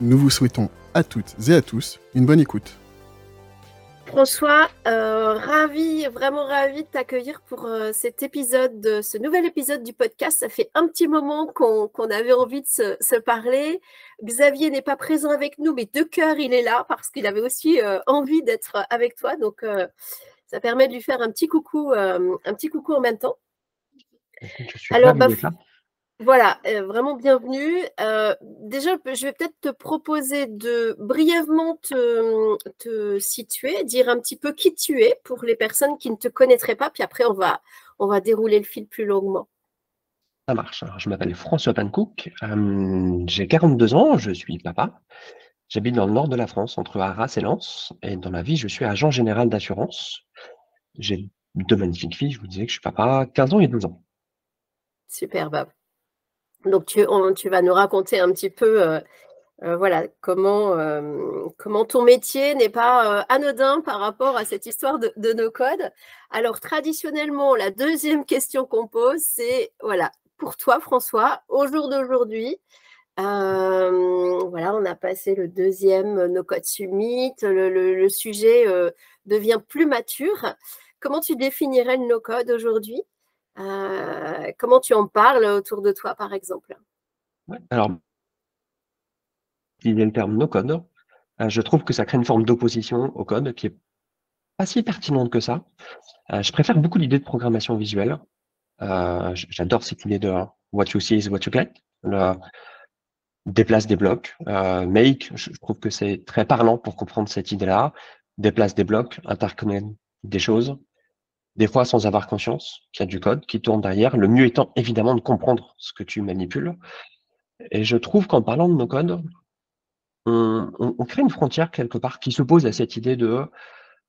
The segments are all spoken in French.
Nous vous souhaitons à toutes et à tous une bonne écoute. François, euh, ravi, vraiment ravi de t'accueillir pour euh, cet épisode, de- ce nouvel épisode du podcast. Ça fait un petit moment qu'on avait envie de se, se parler. Xavier n'est pas présent avec nous, mais de cœur, il est là parce qu'il avait aussi euh, envie d'être avec toi. Donc, euh, ça permet de lui faire un petit coucou, euh, un petit coucou en même temps. Je suis Alors, ravi bah, d'être là. Voilà, euh, vraiment bienvenue. Euh, déjà, je vais peut-être te proposer de brièvement te, te situer, dire un petit peu qui tu es pour les personnes qui ne te connaîtraient pas, puis après on va, on va dérouler le fil plus longuement. Ça marche. Alors, je m'appelle François Pancook. euh, j'ai 42 ans, je suis papa. J'habite dans le nord de la France, entre Arras et Lens. Et dans la vie, je suis agent général d'assurance. J'ai deux magnifiques filles, je vous disais que je suis papa, 15 ans et 12 ans. Superbe. Donc tu, vas nous raconter un petit peu, euh, euh, voilà, comment, euh, comment ton métier n'est pas anodin par rapport à cette histoire de, nos codes. Alors traditionnellement, la deuxième question qu'on pose, c'est, voilà, pour toi François, au jour d'aujourd'hui, voilà, on a passé le deuxième No Code Summit, le, le- sujet devient plus mature. Comment tu définirais le No Code aujourd'hui? Euh, comment tu en parles autour de toi, par exemple? Alors, il y a le terme no code. Euh, je trouve que ça crée une forme d'opposition au code qui est pas si pertinente que ça. Euh, je préfère beaucoup l'idée de programmation visuelle. J'adore cette idée de what you see is what you get. Déplace des blocs. Make, je je trouve que c'est très parlant pour comprendre cette idée-là. Déplace des blocs, interconnecte des choses, des fois sans avoir conscience qu'il y a du code qui tourne derrière. Le mieux étant évidemment de comprendre ce que tu manipules. Et je trouve qu'en parlant de nos codes, on, crée une frontière quelque part qui s'oppose à cette idée de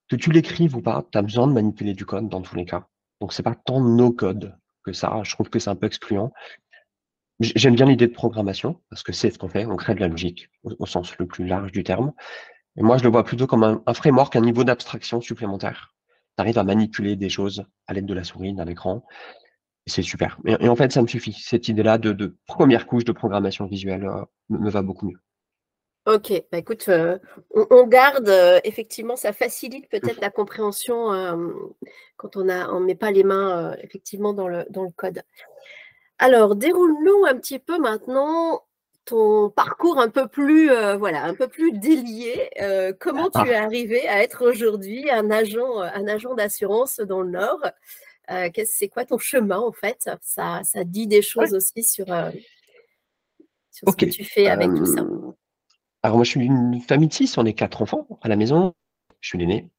que tu l'écrives ou pas, tu as besoin de manipuler du code dans tous les cas. Donc c'est pas tant no code que ça. Je trouve que c'est un peu excluant. J'aime bien l'idée de programmation parce que c'est ce qu'on fait, on crée de la logique au, au sens le plus large du terme. Et moi, je le vois plutôt comme un, un framework, un niveau d'abstraction supplémentaire. Tu arrives à manipuler des choses à l'aide de la souris, d'un écran. C'est super. Et, en fait, ça me suffit. Cette idée-là de, première couche de programmation visuelle euh, me, va beaucoup mieux. Ok, bah écoute, euh, on, garde, euh, effectivement, ça facilite peut-être la compréhension quand on a, on met pas les mains effectivement dans le, dans le code. Alors, déroule-nous un petit peu maintenant ton parcours un peu plus, euh, voilà, un peu plus délié. Euh, comment tu es arrivé à être aujourd'hui un agent, euh, un agent d'assurance dans le Nord? Euh, c'est quoi ton chemin en fait? Ça, ça dit des choses aussi sur, sur ce que tu fais avec tout ça. Alors moi, je suis une famille de six, on est quatre enfants à la maison. Je suis l'aîné.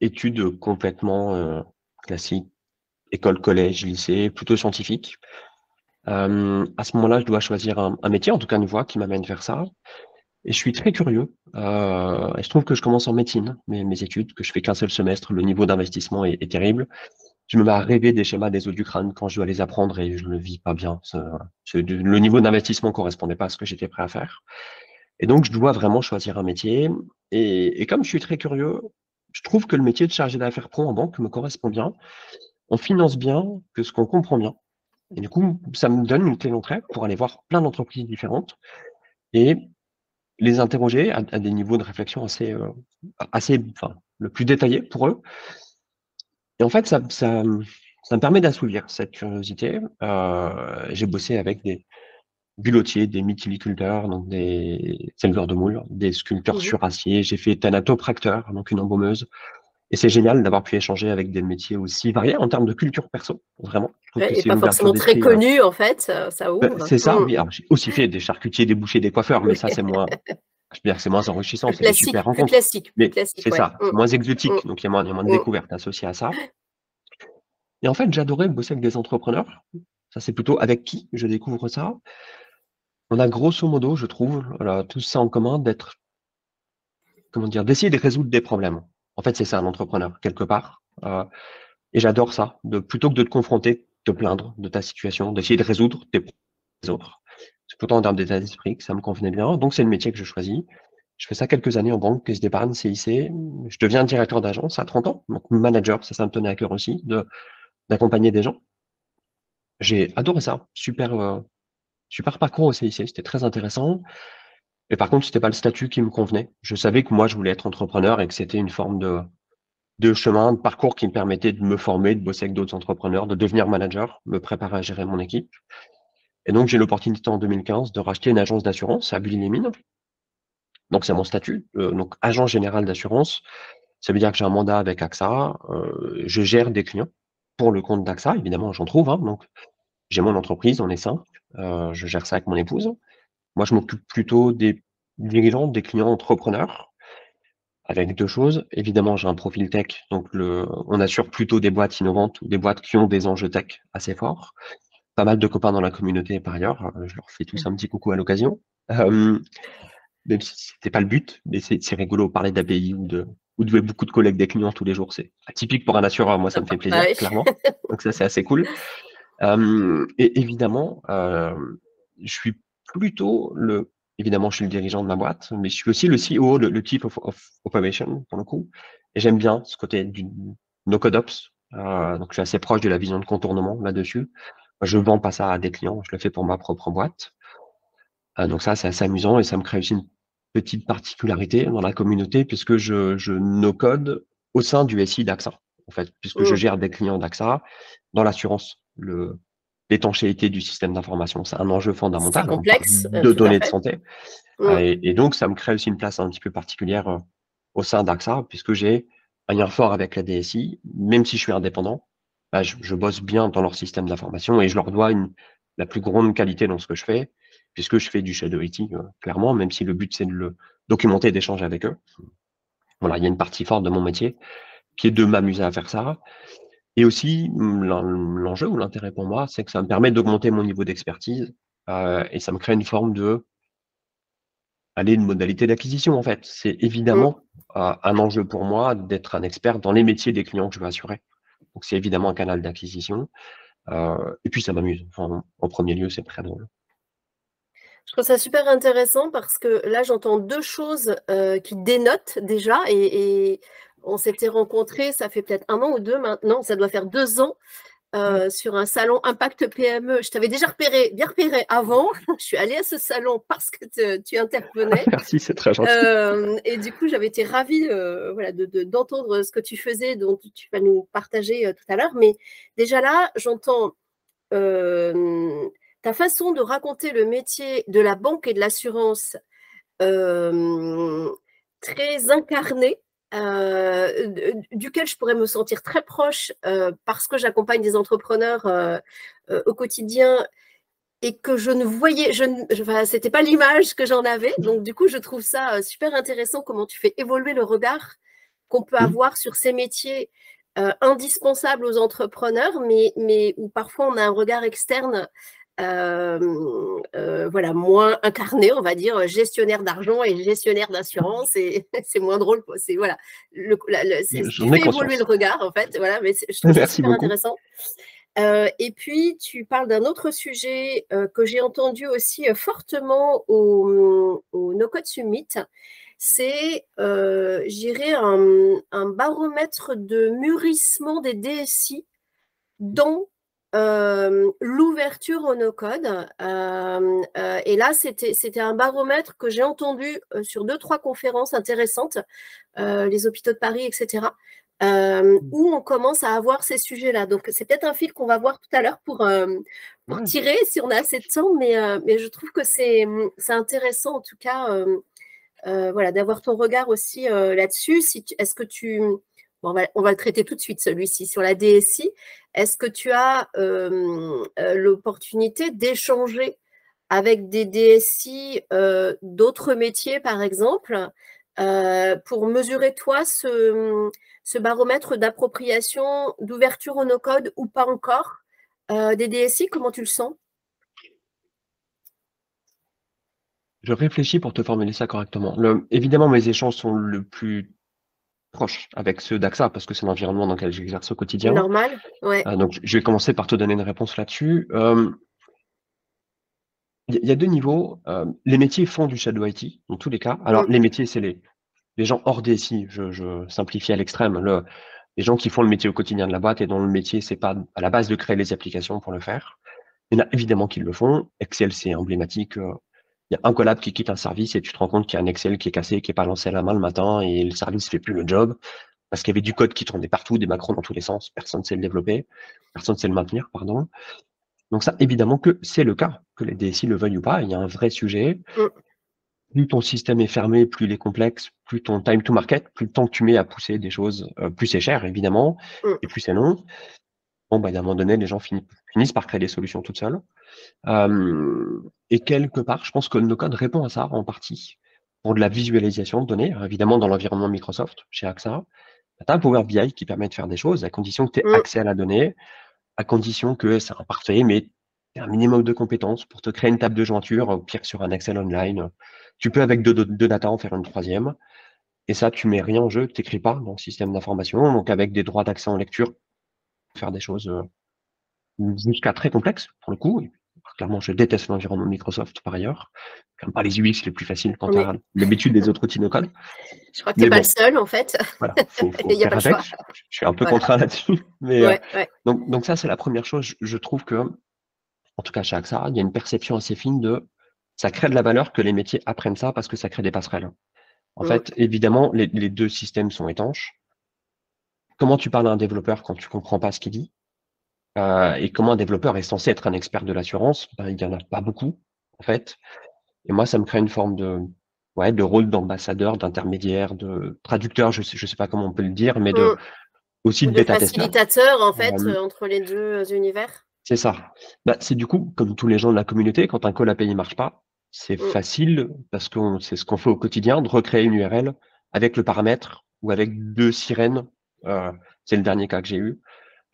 Études complètement classiques, école, collège, lycée, plutôt scientifique. Euh, à ce moment-là, je dois choisir un, métier, en tout cas une voie qui m'amène vers ça. Et je suis très curieux. Euh, et je trouve que je commence en médecine, mes, mes études, que je fais qu'un seul semestre. Le niveau d'investissement est, terrible. Je me mets à rêver des schémas des os du crâne quand je dois les apprendre et je ne vis pas bien. Le niveau d'investissement correspondait pas à ce que j'étais prêt à faire. Et donc, je dois vraiment choisir un métier. Et, et comme je suis très curieux, je trouve que le métier de chargé d'affaires pro en banque me correspond bien. On finance bien que ce qu'on comprend bien. Et du coup, ça me donne une clé d'entrée pour aller voir plein d'entreprises différentes et les interroger à, à des niveaux de réflexion assez, euh, assez, enfin, le plus détaillé pour eux. Et en fait, ça, ça, ça me permet d'assouvir cette curiosité. Euh, j'ai bossé avec des bulotiers, des mytiliculteurs, donc des éleveurs de moules, des sculpteurs Mhm. sur acier. J'ai fait thanatopracteur, donc une embaumeuse. Et c'est génial d'avoir pu échanger avec des métiers aussi variés en termes de culture perso, vraiment. Je Ouais, que et pas forcément très euh, connu en fait, ça bah, ouvre. c'est ça, Mm. oui. Alors, j'ai aussi fait des charcutiers, des bouchers, des coiffeurs, mais ça, c'est moins, je veux dire, c'est moins enrichissant, c'est des classique, super plus rencontres. classique, plus Mais classique. c'est ouais. ça, Mm. moins exotique, Mm. donc il y a moins, il y a moins de Mm. découvertes associées à ça. Et en fait, j'adorais bosser avec des entrepreneurs. Ça, c'est plutôt avec qui je découvre ça. On a grosso modo, je trouve, voilà, tout ça en commun d'être comment dire, d'essayer de résoudre des problèmes. En fait, c'est ça un entrepreneur, quelque part. Euh, et j'adore ça, de, plutôt que de te confronter, te plaindre de ta situation, d'essayer de résoudre tes problèmes autres. C'est plutôt en termes d'état d'esprit que ça me convenait bien. Donc, c'est le métier que je choisis. Je fais ça quelques années en banque, caisse d'épargne, CIC. Je deviens directeur d'agence à 30 ans, donc manager, ça, ça me tenait à cœur aussi, de, d'accompagner des gens. J'ai adoré ça. Super, euh, super parcours au CIC, c'était très intéressant. Et par contre, c'était pas le statut qui me convenait. Je savais que moi, je voulais être entrepreneur et que c'était une forme de, de chemin, de parcours qui me permettait de me former, de bosser avec d'autres entrepreneurs, de devenir manager, me préparer à gérer mon équipe. Et donc, j'ai l'opportunité en 2015 de racheter une agence d'assurance à Bully-les-Mines. Donc, c'est mon statut. Euh, donc, agent général d'assurance. Ça veut dire que j'ai un mandat avec AXA. Euh, je gère des clients pour le compte d'AXA. Évidemment, j'en trouve. Hein, donc, j'ai mon entreprise, on est cinq. Euh, je gère ça avec mon épouse. Moi, je m'occupe plutôt des dirigeants, des clients entrepreneurs, avec deux choses. Évidemment, j'ai un profil tech, donc le, on assure plutôt des boîtes innovantes ou des boîtes qui ont des enjeux tech assez forts. Pas mal de copains dans la communauté par ailleurs. Euh, je leur fais tous un petit coucou à l'occasion. Euh, même si c'était pas le but, mais c'est rigolo parler d'API ou de ou de beaucoup de collègues des clients tous les jours. C'est atypique pour un assureur. Moi, ça me fait plaisir, clairement. Donc ça, c'est assez cool. Euh, et évidemment, euh, je suis plutôt le, évidemment, je suis le dirigeant de ma boîte, mais je suis aussi le CEO, le, le Chief of, Operation, pour le coup. Et j'aime bien ce côté du no-code ops. Euh, donc, je suis assez proche de la vision de contournement là-dessus. Je vends pas ça à des clients, je le fais pour ma propre boîte. Euh, donc ça, c'est assez amusant et ça me crée aussi une petite particularité dans la communauté puisque je, je no-code au sein du SI d'AXA, en fait, puisque je mmh. gère des clients d'AXA dans l'assurance. Le, l'étanchéité du système d'information. C'est un enjeu fondamental complexe, de données de santé. Euh, et, donc, ça me crée aussi une place un petit peu particulière euh, au sein d'AXA, puisque j'ai un lien fort avec la DSI, même si je suis indépendant. Bah, je, bosse bien dans leur système d'information et je leur dois une, la plus grande qualité dans ce que je fais, puisque je fais du shadow IT, euh, clairement, même si le but c'est de le documenter et d'échanger avec eux. Voilà, il y a une partie forte de mon métier qui est de m'amuser à faire ça. Et aussi, mmh, l'enjeu ou l'intérêt pour moi, c'est que ça me permet d'augmenter mon niveau d'expertise euh, et ça me crée une forme de aller une modalité d'acquisition en fait. C'est évidemment mmh. euh, un enjeu pour moi d'être un expert dans les métiers des clients que je veux assurer. Donc c'est évidemment un canal d'acquisition. Euh, et puis ça m'amuse. en premier lieu, c'est très drôle. Je trouve ça super intéressant parce que là, j'entends deux choses qui dénotent déjà et, on s'était rencontrés, ça fait peut-être un an ou deux maintenant, ça doit faire deux ans, euh, sur un salon Impact PME. Je t'avais déjà repéré, bien repéré avant. Je suis allée à ce salon parce que tu intervenais. Merci, c'est très gentil. Euh, et du coup, j'avais été ravie euh, voilà, d'entendre ce que tu faisais, dont tu vas nous partager tout à l'heure. Mais déjà là, j'entends ta façon de raconter le métier de la banque et de l'assurance très incarnée euh, duquel je pourrais me sentir très proche euh, parce que j'accompagne des entrepreneurs euh, au quotidien et que je ne voyais, je ne, c'était pas l'image que j'en avais. Donc du coup, je trouve ça super intéressant comment tu fais évoluer le regard qu'on peut mmh. avoir sur ces métiers indispensables aux entrepreneurs, mais, mais où parfois on a un regard externe euh, euh, voilà, moins incarné, on va dire, gestionnaire d'argent et gestionnaire d'assurance, et c'est moins drôle. C'est voilà, le, c'est évoluer le regard en fait. Voilà, mais je trouve ça super intéressant. Euh, et puis, tu parles d'un autre sujet que j'ai entendu aussi fortement au, au No Code Summit. C'est, j'irais, un, un, baromètre de mûrissement des DSI dans l'ouverture au no-code. et là, c'était un baromètre que j'ai entendu sur deux, trois conférences intéressantes, les hôpitaux de Paris, etc., mmh. où on commence à avoir ces sujets-là. Donc, c'est peut-être un fil qu'on va voir tout à l'heure pour, pour tirer si on a assez de temps, mais, mais je trouve que c'est intéressant, en tout cas, voilà, d'avoir ton regard aussi là-dessus. Si Est-ce que tu on, va, le traiter tout de suite, celui-ci, sur la DSI. Est-ce que tu as euh, euh, l'opportunité d'échanger avec des DSI euh, d'autres métiers, par exemple, pour mesurer, toi, ce, baromètre d'appropriation, d'ouverture au no-code ou pas encore des DSI Comment tu le sens? Je réfléchis pour te formuler ça correctement. évidemment, mes échanges sont le plus proches avec ceux d'AXA parce que c'est l'environnement dans lequel j'exerce au quotidien. Normal, ouais. Euh, donc, je vais commencer par te donner une réponse là-dessus. Euh, il y, a deux niveaux. Euh, les métiers font du shadow IT, dans tous les cas. Alors, mm. les métiers, c'est les, les gens hors DSI, je, je simplifie à l'extrême. Le, les gens qui font le métier au quotidien de la boîte et dont le métier, c'est pas à la base de créer les applications pour le faire. Il y en a évidemment qui le font. Excel, c'est emblématique. Il y a un collab qui quitte un service et tu te rends compte qu'il y a un Excel qui est cassé, qui est pas lancé à la main le matin et le service fait plus le job parce qu'il y avait du code qui tournait partout, des macros dans tous les sens. Personne ne sait le développer, personne ne sait le maintenir, pardon. Donc ça, évidemment que c'est le cas, que les DSI le veuillent ou pas. Il y a un vrai sujet. Mm. Plus ton système est fermé, plus il est complexe, plus ton time to market, plus le temps que tu mets à pousser des choses, euh, plus c'est cher, évidemment, mm. et plus c'est long. Bon, bah, à un moment donné, les gens finissent, par créer des solutions toutes seules. Euh, et quelque part, je pense que le no-code répond à ça en partie pour de la visualisation de données. Évidemment, dans l'environnement Microsoft, chez AXA, tu as un Power BI qui permet de faire des choses à condition que tu aies mm. accès à la donnée, à condition que c'est imparfait, mais un minimum de compétences pour te créer une table de jointure, au pire sur un Excel online. Tu peux avec deux, deux, data en faire une troisième. Et ça, tu mets rien en jeu, tu n'écris pas dans le système d'information. Donc avec des droits d'accès en lecture, faire des choses jusqu'à très complexes pour le coup. clairement, je déteste l'environnement Microsoft par ailleurs. Comme pas les UX les plus faciles quand tu as l'habitude des autres outils no code. Je crois que tu n'es pas le seul en fait. Voilà, faut, y a pas avec. Je, suis un peu contraint là-dessus. Mais euh, Donc, donc ça, c'est la première chose. Je, trouve que, en tout cas chez AXA, il y a une perception assez fine de ça crée de la valeur que les métiers apprennent ça parce que ça crée des passerelles. En fait, évidemment, les, les deux systèmes sont étanches comment tu parles à un développeur quand tu comprends pas ce qu'il dit? Euh, et comment un développeur est censé être un expert de l'assurance? Ben, Il n'y en a pas beaucoup, en fait. Et moi, ça me crée une forme de, ouais, de rôle d'ambassadeur, d'intermédiaire, de traducteur, je sais, je sais pas comment on peut le dire, mais de, mm. aussi de, de facilitateur, en fait, euh, entre les deux univers. C'est ça. Bah, c'est du coup, comme tous les gens de la communauté, quand un call API ne marche pas, c'est mm. facile, parce que c'est ce qu'on fait au quotidien, de recréer une URL avec le paramètre ou avec deux sirènes euh, c'est le dernier cas que j'ai eu.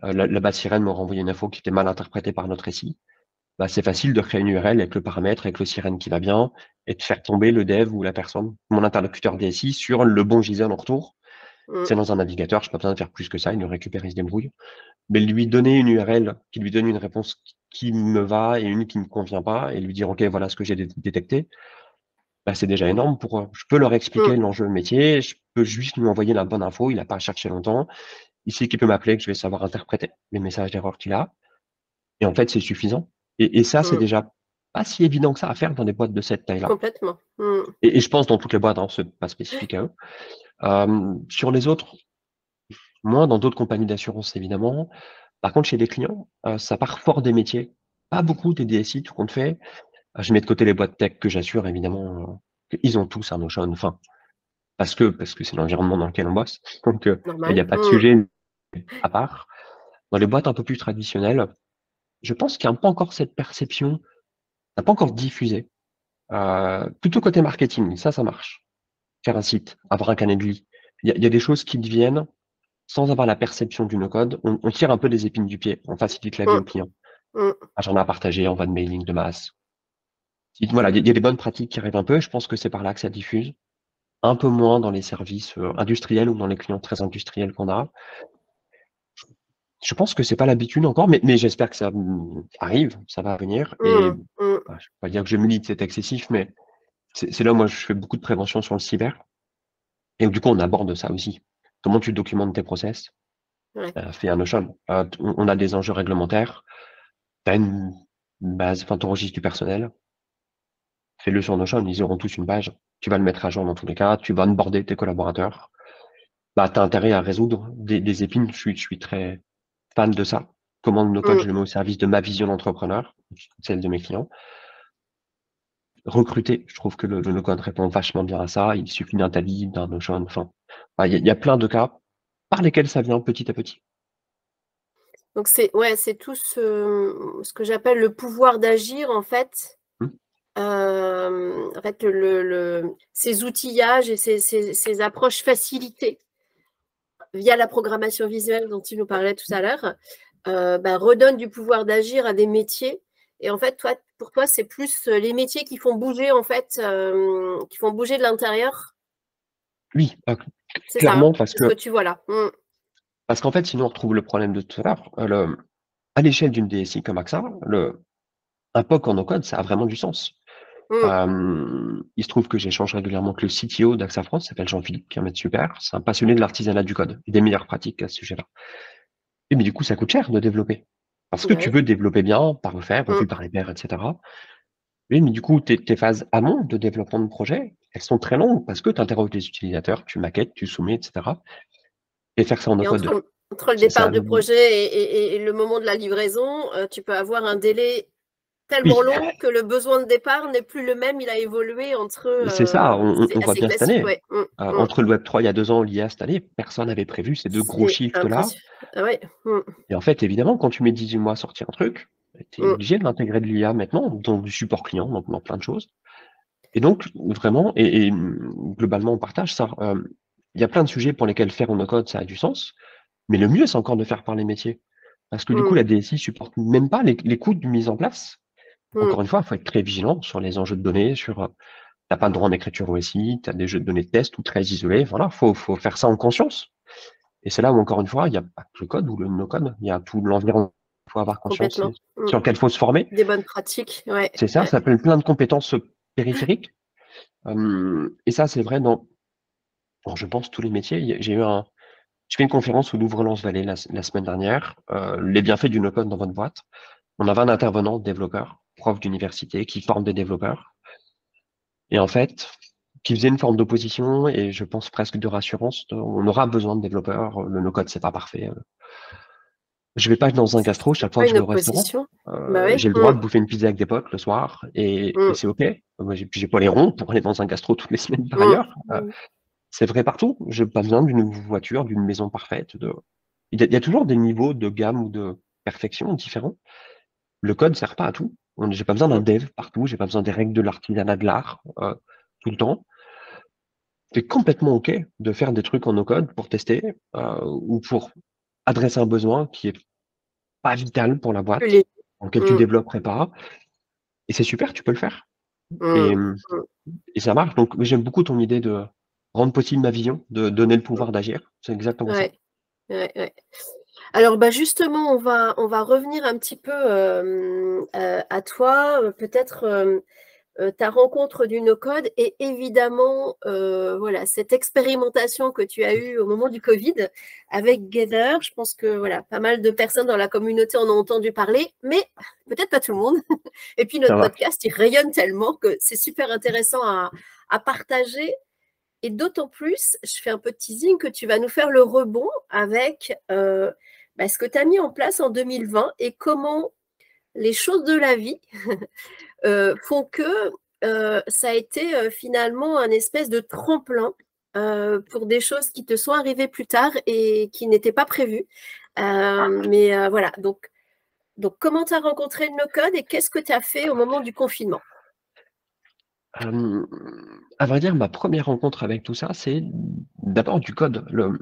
Euh, la, base sirène m'a renvoyé une info qui était mal interprétée par notre SI. Bah, c'est facile de créer une URL avec le paramètre, avec le sirène qui va bien, et de faire tomber le dev ou la personne, mon interlocuteur DSI, sur le bon JSON en retour. Mm. C'est dans un navigateur, je n'ai pas besoin de faire plus que ça, il le récupère, il se débrouille. Mais lui donner une URL qui lui donne une réponse qui me va et une qui ne me convient pas, et lui dire, OK, voilà ce que j'ai détecté, bah, c'est déjà énorme pour eux. Je peux leur expliquer mmh. l'enjeu métier, je peux juste lui envoyer la bonne info, il n'a pas à chercher longtemps. Il sait qu'il peut m'appeler, que je vais savoir interpréter les messages d'erreur qu'il a. Et en fait, c'est suffisant. Et, ça, c'est mmh. déjà pas si évident que ça à faire dans des boîtes de cette taille-là. Complètement. Mmh. Et, je pense dans toutes les boîtes, hein, c'est pas spécifique à eux. sur les autres, moins dans d'autres compagnies d'assurance, évidemment. Par contre, chez les clients, euh, ça part fort des métiers. Pas beaucoup des DSI, tout compte fait. Je mets de côté les boîtes tech que j'assure, évidemment. Euh, ils ont tous un Notion, enfin, parce que parce que c'est l'environnement dans lequel on bosse. Donc, euh, il n'y a pas de sujet à part. Dans les boîtes un peu plus traditionnelles, je pense qu'il n'y a pas encore cette perception, n'a pas encore diffusé. Euh, plutôt côté marketing, ça, ça marche. Faire un site, avoir un Canadly. Il y, a des choses qui deviennent, sans avoir la perception du no-code, on, tire un peu des épines du pied, on facilite la vie au client. Mmh. J'en ai à partager, on va de mailing de masse, voilà, il y, a des bonnes pratiques qui arrivent un peu. Je pense que c'est par là que ça diffuse. Un peu moins dans les services euh, industriels ou dans les clients très industriels qu'on a. Je pense que c'est pas l'habitude encore, mais, j'espère que ça mm, arrive, ça va venir. Et mmh, mmh. je ne vais pas dire que je milite, c'est excessif, mais c'est là où moi je fais beaucoup de prévention sur le cyber. Et du coup, on aborde ça aussi. Comment tu documentes tes process? Euh, Fais un Notion. Euh, on a des enjeux réglementaires. Tu as une base, enfin, ton registre du personnel fais-le sur Notion, ils auront tous une page. Tu vas le mettre à jour dans tous les cas, tu vas onboarder tes collaborateurs. Bah, tu as intérêt à résoudre des, épines. Je suis, je suis très fan de ça. Comment le no-code, mm. je le mets au service de ma vision d'entrepreneur, celle de mes clients. Recruter, je trouve que le, no-code répond vachement bien à ça. Il suffit d'un Tally, d'un Notion, enfin, il y, a plein de cas par lesquels ça vient petit à petit. Donc c'est ouais, c'est tout ce, ce que j'appelle le pouvoir d'agir en fait en fait, le, ces outillages et ces, approches facilitées via la programmation visuelle dont tu nous parlais tout à l'heure, euh, bah, redonnent du pouvoir d'agir à des métiers. Et en fait, toi, pour toi, c'est plus les métiers qui font bouger, en fait, qui font bouger de l'intérieur Oui, clairement, parce que, que tu vois là. Mmh. Parce qu'en fait, sinon, on retrouve le problème de tout à l'heure. À l'échelle d'une DSI comme AXA, le, un POC en no-code, ça a vraiment du sens. Mmh. il se trouve que j'échange régulièrement avec le CTO d'AXA France, s'appelle Jean-Philippe, qui est un mec super. C'est un passionné de l'artisanat du code et des meilleures pratiques à ce sujet-là. Et mais du coup, ça coûte cher de développer. Parce que tu veux développer bien, par refaire, revu mmh. par les pairs, etc. Oui, mais du coup, tes, tes, phases amont de développement de projet, elles sont très longues parce que tu interroges les utilisateurs, tu maquettes, tu soumets, etc. Et faire ça en code. Entre, le départ du projet et, le moment de la livraison, euh, tu peux avoir un délai tellement long que le besoin de départ n'est plus le même, il a évolué entre. c'est ça, on, voit bien cette année. Mmh, euh, mmh. Entre le Web 3 il y a deux ans, l'IA cette année, personne n'avait prévu ces deux gros chiffres là. Ah mmh. Et en fait, évidemment, quand tu mets 18 mois à sortir un truc, tu es obligé de l'intégrer de l'IA maintenant, donc du support client, donc dans plein de choses. Et donc, vraiment, et, globalement, on partage ça. Euh, il y a plein de sujets pour lesquels faire en no-code, ça a du sens. Mais le mieux, c'est encore de faire par les métiers. Parce que du coup, la DSI supporte même pas les, les coûts de mise en place Mmh. Encore une fois, il faut être très vigilant sur les enjeux de données, sur euh, t'as pas de droit d'écriture OSI, tu as des jeux de données de test ou très isolés. Voilà, faut, faut faire ça en conscience. Et c'est là où, encore une fois, il n'y a pas que le code ou le no-code, il y a tout l'environnement. Il faut avoir conscience sur mmh. lequel il faut se former. Des bonnes pratiques, ouais. C'est ça, ça s'appelle plein de compétences périphériques. et ça, c'est vrai dans, je pense, tous les métiers. J'ai eu un, je fais une conférence au Louvre-Lens Vallée la, semaine dernière, euh, les bienfaits du no-code dans votre boîte. On avait un intervenant, développeur, prof d'université, qui forme des développeurs. Et en fait, qui faisait une forme d'opposition et je pense presque de rassurance. On aura besoin de développeurs. Le no-code, c'est pas parfait. Je vais pas être dans un gastro chaque fois que je vais au restaurant. Euh, bah j'ai le droit de mm. bouffer une pizza avec des potes le soir et, mm. c'est ok. Moi, j'ai pas les ronds pour aller dans un gastro toutes les semaines par mm. ailleurs. Euh, c'est vrai partout. J'ai pas besoin d'une voiture, d'une maison parfaite. De... Il, y a, il, y a, toujours des niveaux de gamme ou de perfection différents. Le code sert pas à tout. J'ai pas besoin d'un dev partout, j'ai pas besoin des règles de l'artisanat de l'art euh, tout le temps. C'est complètement OK de faire des trucs en no-code pour tester euh, ou pour adresser un besoin qui est pas vital pour la boîte, en lequel tu mmh. développerais pas. Et c'est super, tu peux le faire. Mmh. Mmh. Et, ça marche. Donc j'aime beaucoup ton idée de rendre possible ma vision, de donner le pouvoir d'agir. C'est exactement ça. Alors bah justement, on va, on va revenir un petit peu euh, à toi, peut-être ta rencontre du no-code et évidemment voilà cette expérimentation que tu as eue au moment du Covid avec Gather. Je pense que voilà pas mal de personnes dans la communauté en ont entendu parler, mais peut-être pas tout le monde. Et puis notre podcast il rayonne tellement que c'est super intéressant à, à partager. Et d'autant plus, je fais un peu de teasing, que tu vas nous faire le rebond avec bah, ce que tu as mis en place en 2020 et comment les choses de la vie euh, font que euh, ça a été euh, finalement un espèce de tremplin pour des choses qui te sont arrivées plus tard et qui n'étaient pas prévues. mais voilà, donc, donc comment tu as rencontré le no-code et qu'est-ce que tu as fait au moment du confinement? À vrai dire, ma première rencontre avec tout ça, c'est d'abord du code. Le,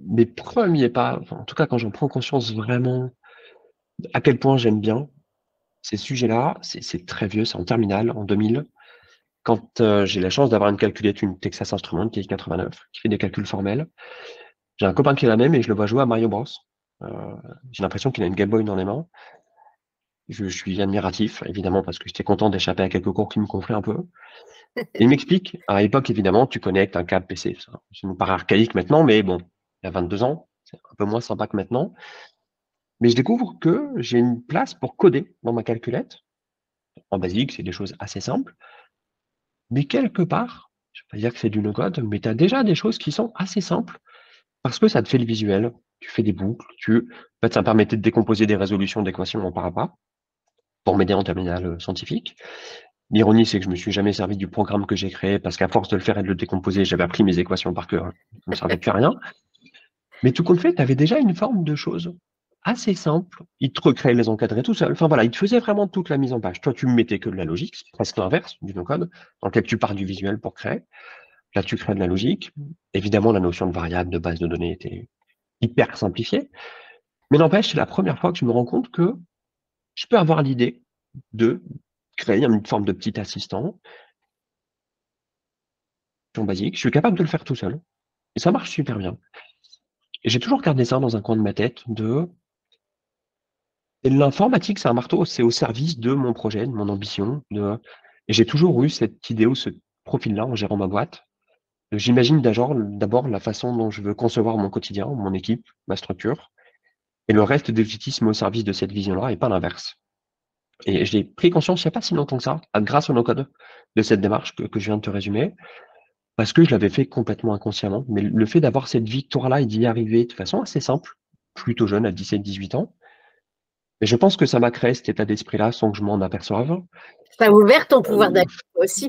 mes premiers pas, en tout cas quand j'en prends conscience vraiment à quel point j'aime bien ces sujets-là, c'est très vieux, c'est en terminale, en 2000, quand euh, j'ai la chance d'avoir une calculette, une Texas Instruments qui est 89, qui fait des calculs formels. J'ai un copain qui est la même et je le vois jouer à Mario Bros. Euh, j'ai l'impression qu'il a une Game Boy dans les mains. Je, suis admiratif, évidemment, parce que j'étais content d'échapper à quelques cours qui me gonflaient un peu. il m'explique, à l'époque, évidemment, tu connectes un câble PC. Ça, ça nous paraît archaïque maintenant, mais bon, il y a 22 ans. C'est un peu moins sympa que maintenant. Mais je découvre que j'ai une place pour coder dans ma calculette. En basique, c'est des choses assez simples. Mais quelque part, je ne vais pas dire que c'est du no-code, mais tu as déjà des choses qui sont assez simples parce que ça te fait le visuel. Tu fais des boucles. Tu... En fait, ça me permettait de décomposer des résolutions d'équations en parappa pour m'aider en terminale euh, scientifique. L'ironie, c'est que je me suis jamais servi du programme que j'ai créé parce qu'à force de le faire et de le décomposer, j'avais appris mes équations par cœur. Ça ne me plus à rien. Mais tout compte fait, tu avais déjà une forme de choses assez simple. Il te recréait les encadrés tout seul. Enfin voilà, il te faisait vraiment toute la mise en page. Toi, tu me mettais que de la logique, c'est presque l'inverse du no-code, dans lequel tu pars du visuel pour créer. Là, tu crées de la logique. Évidemment, la notion de variable, de base de données était hyper simplifiée. Mais n'empêche, c'est la première fois que je me rends compte que je peux avoir l'idée de créer une forme de petit assistant basique. Je suis capable de le faire tout seul. Et ça marche super bien. Et j'ai toujours gardé ça dans un coin de ma tête de l'informatique, c'est un marteau, c'est au service de mon projet, de mon ambition. Et j'ai toujours eu cette idée ou ce profil-là en gérant ma boîte. J'imagine d'abord la façon dont je veux concevoir mon quotidien, mon équipe, ma structure. Et le reste se met au service de cette vision-là et pas l'inverse. Et j'ai pris conscience il n'y a pas si longtemps que ça, grâce au no-code de cette démarche que, que, je viens de te résumer, parce que je l'avais fait complètement inconsciemment. Mais le fait d'avoir cette victoire-là et d'y arriver de façon assez simple, plutôt jeune, à 17-18 ans, mais je pense que ça m'a créé cet état d'esprit-là sans que je m'en aperçoive. Ça a ouvert ton pouvoir euh, d'action aussi.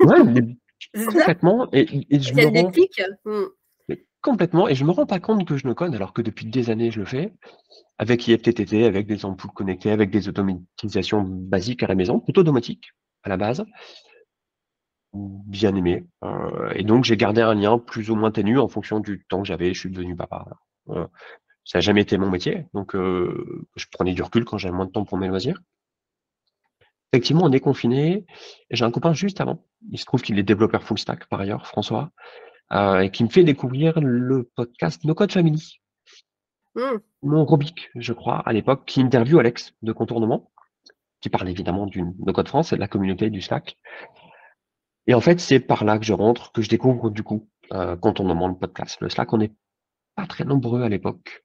Oui, complètement. Et, et je me rends... Complètement. Et je me rends pas compte que je ne code alors que depuis des années je le fais avec IFTTT, avec des ampoules connectées, avec des automatisations basiques à la maison, plutôt domestiques à la base. Bien aimé. Euh, et donc j'ai gardé un lien plus ou moins ténu en fonction du temps que j'avais. Je suis devenu papa. Euh, ça n'a jamais été mon métier, donc euh, je prenais du recul quand j'avais moins de temps pour mes loisirs. Effectivement, on est confiné. J'ai un copain juste avant. Il se trouve qu'il est développeur full stack par ailleurs, François, euh, et qui me fait découvrir le podcast No Code Family. Mmh. Mon Robic, je crois, à l'époque, qui interview Alex de Contournement, qui parle évidemment du No Code France et de la communauté du Slack. Et en fait, c'est par là que je rentre, que je découvre du coup euh, Contournement, le podcast. Le Slack, on n'est pas très nombreux à l'époque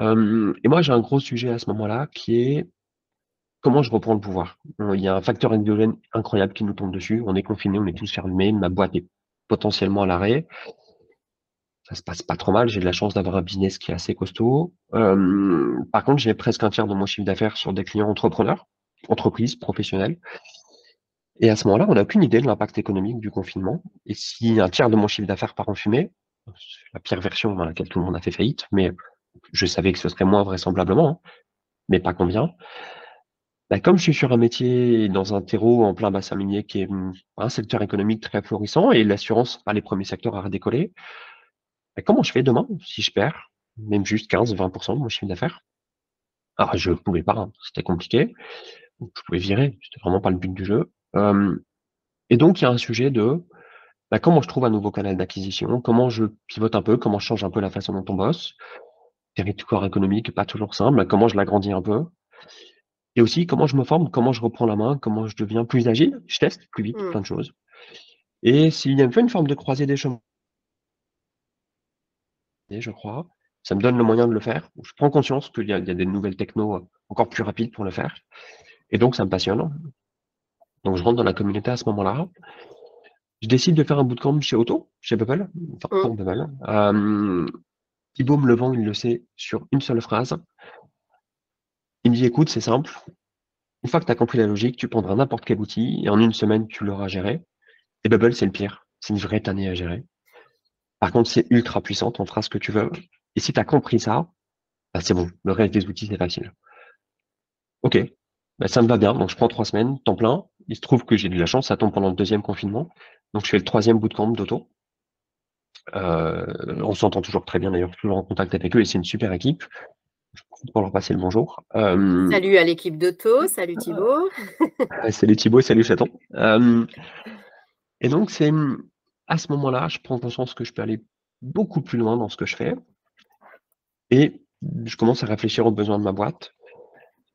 et moi, j'ai un gros sujet à ce moment-là qui est comment je reprends le pouvoir. Il y a un facteur endogène incroyable qui nous tombe dessus. On est confinés, on est tous fermés. Ma boîte est potentiellement à l'arrêt. Ça se passe pas trop mal. J'ai de la chance d'avoir un business qui est assez costaud. par contre, j'ai presque un tiers de mon chiffre d'affaires sur des clients entrepreneurs, entreprises, professionnels. Et à ce moment-là, on n'a aucune idée de l'impact économique du confinement. Et si un tiers de mon chiffre d'affaires part en fumée, la pire version dans laquelle tout le monde a fait faillite, mais je savais que ce serait moins vraisemblablement, hein, mais pas combien. Bah, comme je suis sur un métier dans un terreau en plein bassin minier qui est mmh, un secteur économique très florissant et l'assurance pas les premiers secteurs à redécoller, bah, comment je fais demain si je perds? Même juste 15-20% de mon chiffre d'affaires? Alors je pouvais pas, hein, c'était compliqué. Je pouvais virer, c'était vraiment pas le but du jeu. et donc il y a un sujet de bah, comment je trouve un nouveau canal d'acquisition, comment je pivote un peu, comment je change un peu la façon dont on bosse, territoire économique pas toujours simple, comment je l'agrandis un peu? Et aussi, comment je me forme, comment je reprends la main, comment je deviens plus agile, je teste plus vite, plein de mmh. choses. Et s'il y a une forme de croisée des chemins, je crois, ça me donne le moyen de le faire. Je prends conscience qu'il y, a des nouvelles technos euh, encore plus rapides pour le faire. Et donc, ça me passionne. Donc, je rentre dans la communauté à ce moment-là. Je décide de faire un bootcamp chez Auto, chez Bubble, enfin, mmh. Bubble. Euh, Thibaut me le vend, il le sait, sur une seule phrase. Il me dit écoute, c'est simple. Une fois que tu as compris la logique, tu prendras n'importe quel outil et en une semaine, tu l'auras géré. Et Bubble, c'est le pire. C'est une vraie tannée à gérer. Par contre, c'est ultra puissant, on fera ce que tu veux. Et si tu as compris ça, bah, c'est bon. Le reste des outils, c'est facile. Ok, bah, ça me va bien. Donc, je prends trois semaines, temps plein. Il se trouve que j'ai de la chance, ça tombe pendant le deuxième confinement. Donc, je fais le troisième bootcamp d'auto. Euh, on s'entend toujours très bien d'ailleurs, toujours en contact avec eux et c'est une super équipe. Pour leur passer le bonjour. Euh, salut à l'équipe d'Auto, salut Thibaut. salut Thibaut, salut Chaton. Euh, et donc, c'est à ce moment-là, je prends conscience que je peux aller beaucoup plus loin dans ce que je fais. Et je commence à réfléchir aux besoins de ma boîte.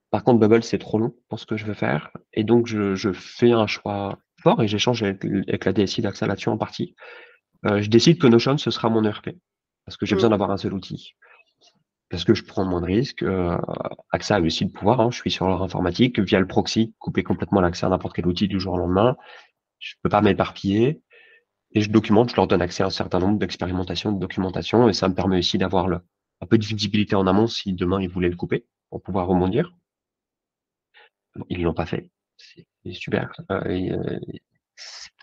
Par contre, Bubble, c'est trop long pour ce que je veux faire. Et donc, je, fais un choix fort et j'échange avec, avec, la DSI d'AXA là-dessus en partie. Euh, je décide que Notion, ce sera mon ERP. Parce que j'ai besoin mmh. d'avoir un seul outil. Parce que je prends moins de risques. Euh, AXA a aussi le pouvoir. Hein. je suis sur leur informatique. Via le proxy, couper complètement l'accès à n'importe quel outil du jour au lendemain. Je ne peux pas m'éparpiller. Et je documente, je leur donne accès à un certain nombre d'expérimentations, de documentation. Et ça me permet aussi d'avoir un peu de visibilité en amont si demain ils voulaient le couper pour pouvoir rebondir. Ils l'ont pas fait. C'est super. Euh,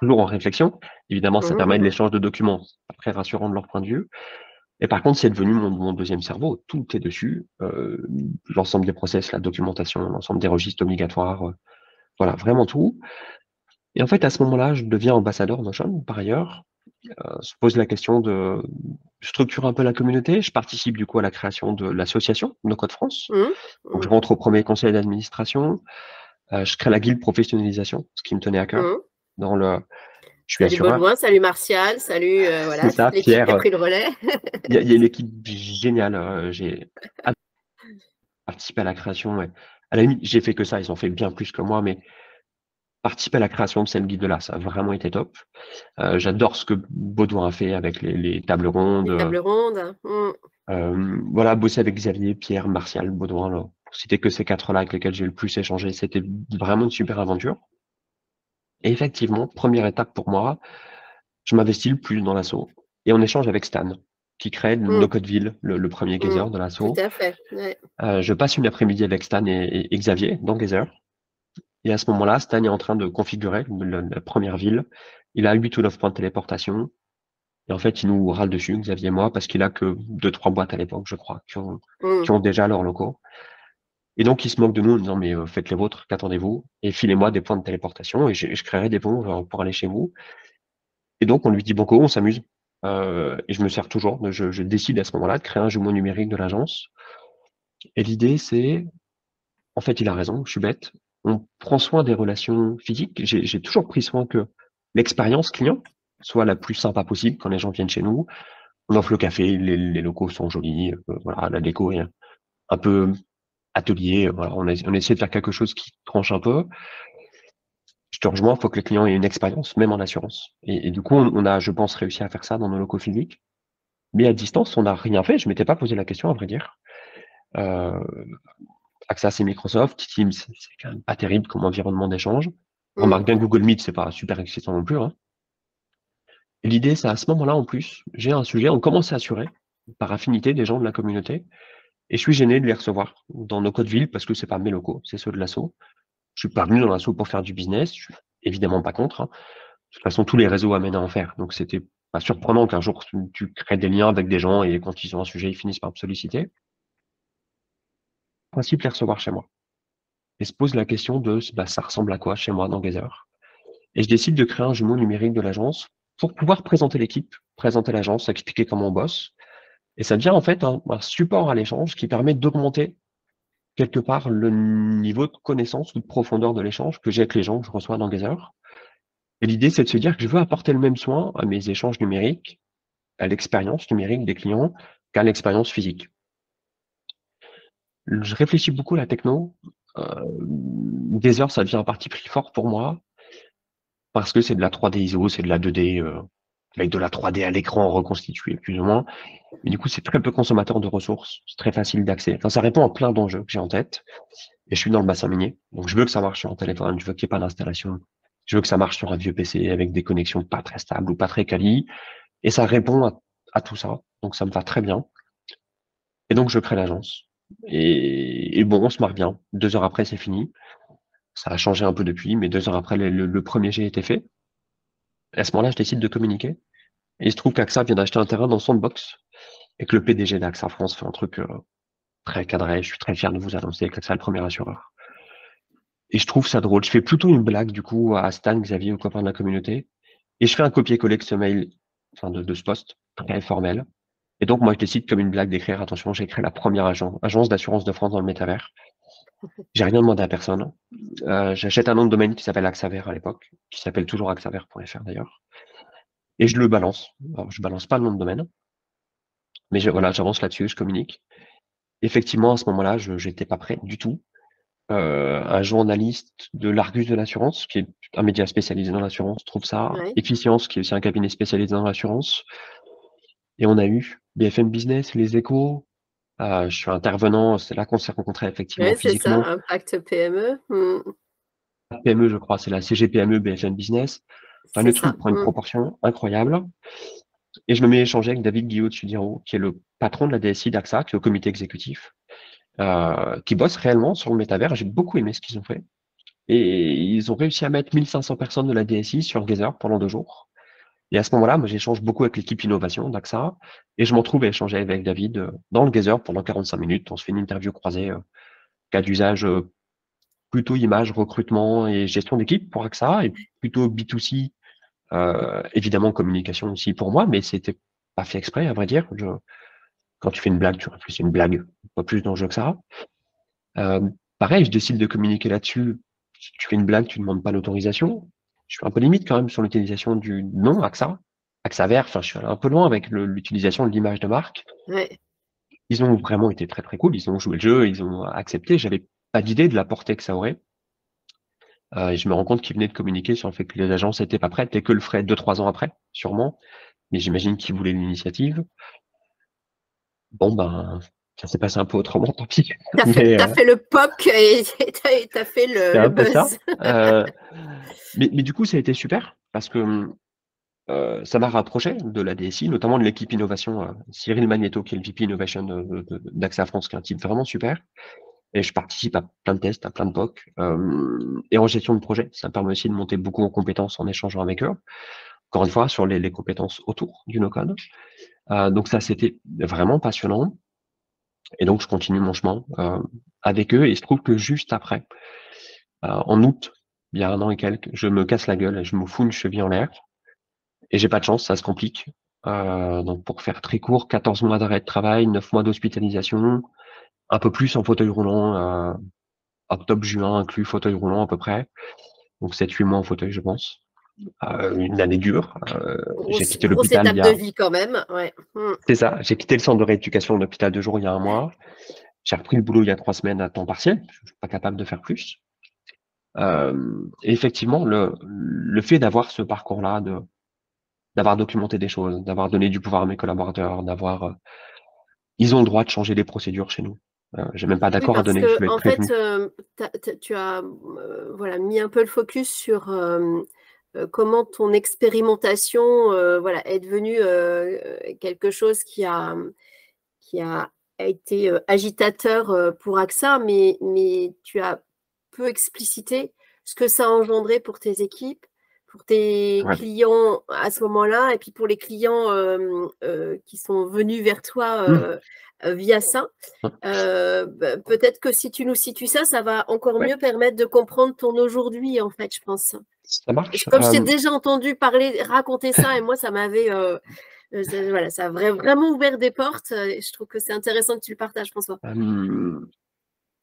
toujours en réflexion. Évidemment, ça permet de mmh. l'échange de documents, très rassurant de leur point de vue. Et par contre, c'est devenu mon, deuxième cerveau. Tout est dessus. Euh, l'ensemble des process, la documentation, l'ensemble des registres obligatoires. Euh, voilà, vraiment tout. Et en fait, à ce moment-là, je deviens ambassadeur Notion, par ailleurs. Euh, se pose la question de structurer un peu la communauté. Je participe du coup à la création de l'association No Code France. Mmh. Donc, je rentre au premier conseil d'administration. je crée la guilde professionnalisation, ce qui me tenait à cœur. Mmh. Dans le, je suis salut Baudouin, salut Martial, salut voilà, ça, Pierre, qui a pris le relais. Il y, a une équipe géniale. J'ai participé à la création. À la limite, j'ai fait que ça, ils ont fait bien plus que moi, mais participer à la création de cette guide-là, ça a vraiment été top. Euh, j'adore ce que Baudouin a fait avec les, tables rondes. Les tables rondes. Mmh. Euh, voilà, bosser avec Xavier, Pierre, Martial, Baudouin, là. C'était que ces quatre-là avec lesquels j'ai le plus échangé. C'était vraiment une super aventure. Et effectivement, première étape pour moi, je m'investis le plus dans l'assaut. Et on échange avec Stan, qui crée mmh. No Codeville, le, premier geyser de l'assaut. Tout à fait. Euh, je passe une après-midi avec Stan et, Xavier dans Geyser. Et à ce moment-là, Stan est en train de configurer la, première ville. Il a 8 ou 9 points de téléportation. Et en fait, il nous râle dessus, Xavier et moi, parce qu'il a que deux, trois boîtes à l'époque, je crois, qui ont, mmh. qui ont déjà leurs locaux. Et donc, il se moque de nous en disant, mais euh, faites les vôtres, qu'attendez-vous? Et filez-moi des points de téléportation et je, je créerai des ponts euh, pour aller chez vous. Et donc, on lui dit, banco, on s'amuse. Euh, et je me sers toujours, je, décide à ce moment-là de créer un jumeau numérique de l'agence. Et l'idée, c'est, en fait, il a raison, je suis bête. On prend soin des relations physiques. J'ai toujours pris soin que l'expérience client soit la plus sympa possible quand les gens viennent chez nous. On offre le café, les, locaux sont jolis, voilà, la déco est un peu atelier. Voilà, on, a, on de faire quelque chose qui tranche un peu. Je te rejoins, il faut que le client ait une expérience, même en assurance. Et, du coup, on, a, je pense, réussi à faire ça dans nos locaux physiques. Mais à distance, on n'a rien fait. Je m'étais pas posé la question, à vrai dire. Euh, Access et Microsoft, Teams, c'est quand même pas terrible comme environnement d'échange. On remarque bien Google Meet, c'est pas super excitant non plus. Hein. L'idée, c'est à ce moment-là, en plus, j'ai un sujet, on commence à assurer, par affinité des gens de la communauté, et je suis gêné de les recevoir dans nos codes villes parce que c'est pas mes locaux, c'est ceux de l'assaut. Je suis pas venu dans l'assaut pour faire du business, je suis évidemment pas contre. Hein. De toute façon, tous les réseaux amènent à en faire. Donc c'était pas surprenant qu'un jour tu, crées des liens avec des gens et quand ils ont un sujet, ils finissent par me solliciter. Principe les recevoir chez moi. Et se pose la question de bah, ça ressemble à quoi chez moi dans Gazer? Et je décide de créer un jumeau numérique de l'agence pour pouvoir présenter l'équipe, présenter l'agence, expliquer comment on bosse, et ça devient en fait un, support à l'échange qui permet d'augmenter quelque part le niveau de connaissance ou de profondeur de l'échange que j'ai avec les gens que je reçois dans Gazer. Et l'idée, c'est de se dire que je veux apporter le même soin à mes échanges numériques, à l'expérience numérique des clients, qu'à l'expérience physique. Je réfléchis beaucoup à la techno. Euh, Gazer, ça devient un parti pris fort pour moi parce que c'est de la 3D ISO, c'est de la 2D, avec de la 3D à l'écran reconstitué plus ou moins. Mais du coup, c'est très peu consommateur de ressources, c'est très facile d'accès. Ça répond à plein d'enjeux que j'ai en tête. Et je suis dans le bassin minier, donc je veux que ça marche sur un téléphone, je veux qu'il n'y ait pas d'installation, je veux que ça marche sur un vieux PC avec des connexions pas très stables ou pas très quali. Et ça répond à, tout ça, donc ça me va très bien. Et donc je crée l'agence. Et, bon, on se marre bien. Deux heures après, c'est fini. Ça a changé un peu depuis, mais deux heures après, le, premier jet était fait. À ce moment-là, je décide de communiquer. Et il se trouve qu'AXA vient d'acheter un terrain dans son box et que le PDG d'AXA France fait un truc euh, très cadré. Je suis très fier de vous annoncer que c'est le premier assureur. Et je trouve ça drôle. Je fais plutôt une blague, du coup, à Stan, Xavier, aux copains de la communauté. Et je fais un copier-coller de ce mail, de, ce poste, très formel. Et donc, moi, je décide, comme une blague, d'écrire, attention, j'ai créé la première agence, agence d'assurance de France dans le métavers. J'ai rien demandé à personne. Euh, j'achète un nom de domaine qui s'appelle Axaver à l'époque, qui s'appelle toujours axaver.fr d'ailleurs. Et je le balance. Alors, je balance pas le nom de domaine. Mais je, voilà, j'avance là-dessus, je communique. Effectivement, à ce moment-là, je n'étais pas prêt du tout. Euh, un journaliste de l'Argus de l'assurance, qui est un média spécialisé dans l'assurance, trouve ça. Efficience, qui est aussi un cabinet spécialisé dans l'assurance. Et on a eu BFM Business, Les Échos, euh, je suis intervenant, c'est là qu'on s'est rencontrés effectivement oui, c'est ça, Impact PME. Hmm. PME, je crois, c'est la CGPME BFM Business. Enfin, le truc prend une hmm. proportion incroyable. Et je me mets à échanger avec David Guillaume de Sudiro, qui est le patron de la DSI d'AXA, qui est au comité exécutif, euh, qui bosse réellement sur le métavers. J'ai beaucoup aimé ce qu'ils ont fait. Et ils ont réussi à mettre 1500 personnes de la DSI sur Gazer pendant deux jours. Et à ce moment-là, moi, j'échange beaucoup avec l'équipe innovation d'AXA et je m'en trouve à échanger avec David euh, dans le Gazer pendant 45 minutes. On se fait une interview croisée, euh, cas d'usage euh, plutôt image, recrutement et gestion d'équipe pour AXA et plutôt B2C, évidemment communication aussi pour moi, mais c'était pas fait exprès, à vrai dire. quand tu fais une blague, tu réfléchis une blague, pas plus d'enjeu que ça. pareil, je décide de communiquer là-dessus Si tu fais une blague, tu ne demandes pas l'autorisation. Je suis un peu limite quand même sur l'utilisation du nom AXA, AXA vert. Enfin, je suis un peu loin avec l'utilisation de l'image de marque. Ils ont vraiment été très très cool. Ils ont joué le jeu, ils ont accepté. J'avais pas d'idée de la portée que ça aurait. Euh, et je me rends compte qu'ils venaient de communiquer sur le fait que les agences n'étaient pas prêtes et que le ferait deux, trois ans après, sûrement. Mais j'imagine qu'ils voulaient l'initiative. Bon, ben, ça s'est passé un peu autrement, tant pis. T'as fait, euh, fait, le POC et t'as fait le, buzz. Euh, mais, mais, du coup, ça a été super parce que euh, ça m'a rapproché de la DSI, notamment de l'équipe innovation. Euh, Cyril Magneto, qui est le VP Innovation d'AXA France, qui est un type vraiment super. Et je participe à plein de tests, à plein de POC. Euh, et en gestion de projet, ça me permet aussi de monter beaucoup en compétences en échangeant avec eux. Encore une fois, sur les, les compétences autour du no-code. Euh, donc ça, c'était vraiment passionnant. Et donc, je continue mon chemin euh, avec eux. Et il se trouve que juste après, en août, il y a un an et quelques, je me casse la gueule je me fous une cheville en l'air. Et j'ai pas de chance, ça se complique. Euh, donc pour faire très court, 14 mois d'arrêt de travail, 9 mois d'hospitalisation, un peu plus en fauteuil roulant, euh, octobre-juin inclus fauteuil roulant à peu près. Donc 7-8 mois en fauteuil, je pense. Euh, une année dure. Euh, j'ai quitté l'hôpital. a... de vie quand même. Ouais. Hmm. C'est ça. J'ai quitté le centre de rééducation de l'hôpital de jour il y a un mois. J'ai repris le boulot il y a trois semaines à temps partiel. Je suis pas capable de faire plus. Euh, et effectivement, le, le fait d'avoir ce parcours-là, de d'avoir documenté des choses, d'avoir donné du pouvoir à mes collaborateurs, d'avoir. Euh, ils ont le droit de changer les procédures chez nous. Euh, J'ai même pas d'accord à donner que, je vais En fait, tu as voilà, mis un peu le focus sur comment ton expérimentation voilà, est devenue quelque chose qui a, qui a été agitateur pour AXA, mais, mais tu as peu explicité ce que ça a engendré pour tes équipes, pour tes clients à ce moment-là et puis pour les clients qui sont venus vers toi mmh. via ça. Bah, peut-être que si tu nous situes ça, ça va encore mieux permettre de comprendre ton aujourd'hui, en fait, je pense. Ça marche. Comme je t'ai déjà entendu parler, raconter ça, et moi, ça m'avait. voilà, ça a vraiment ouvert des portes. Et je trouve que c'est intéressant que tu le partages, François.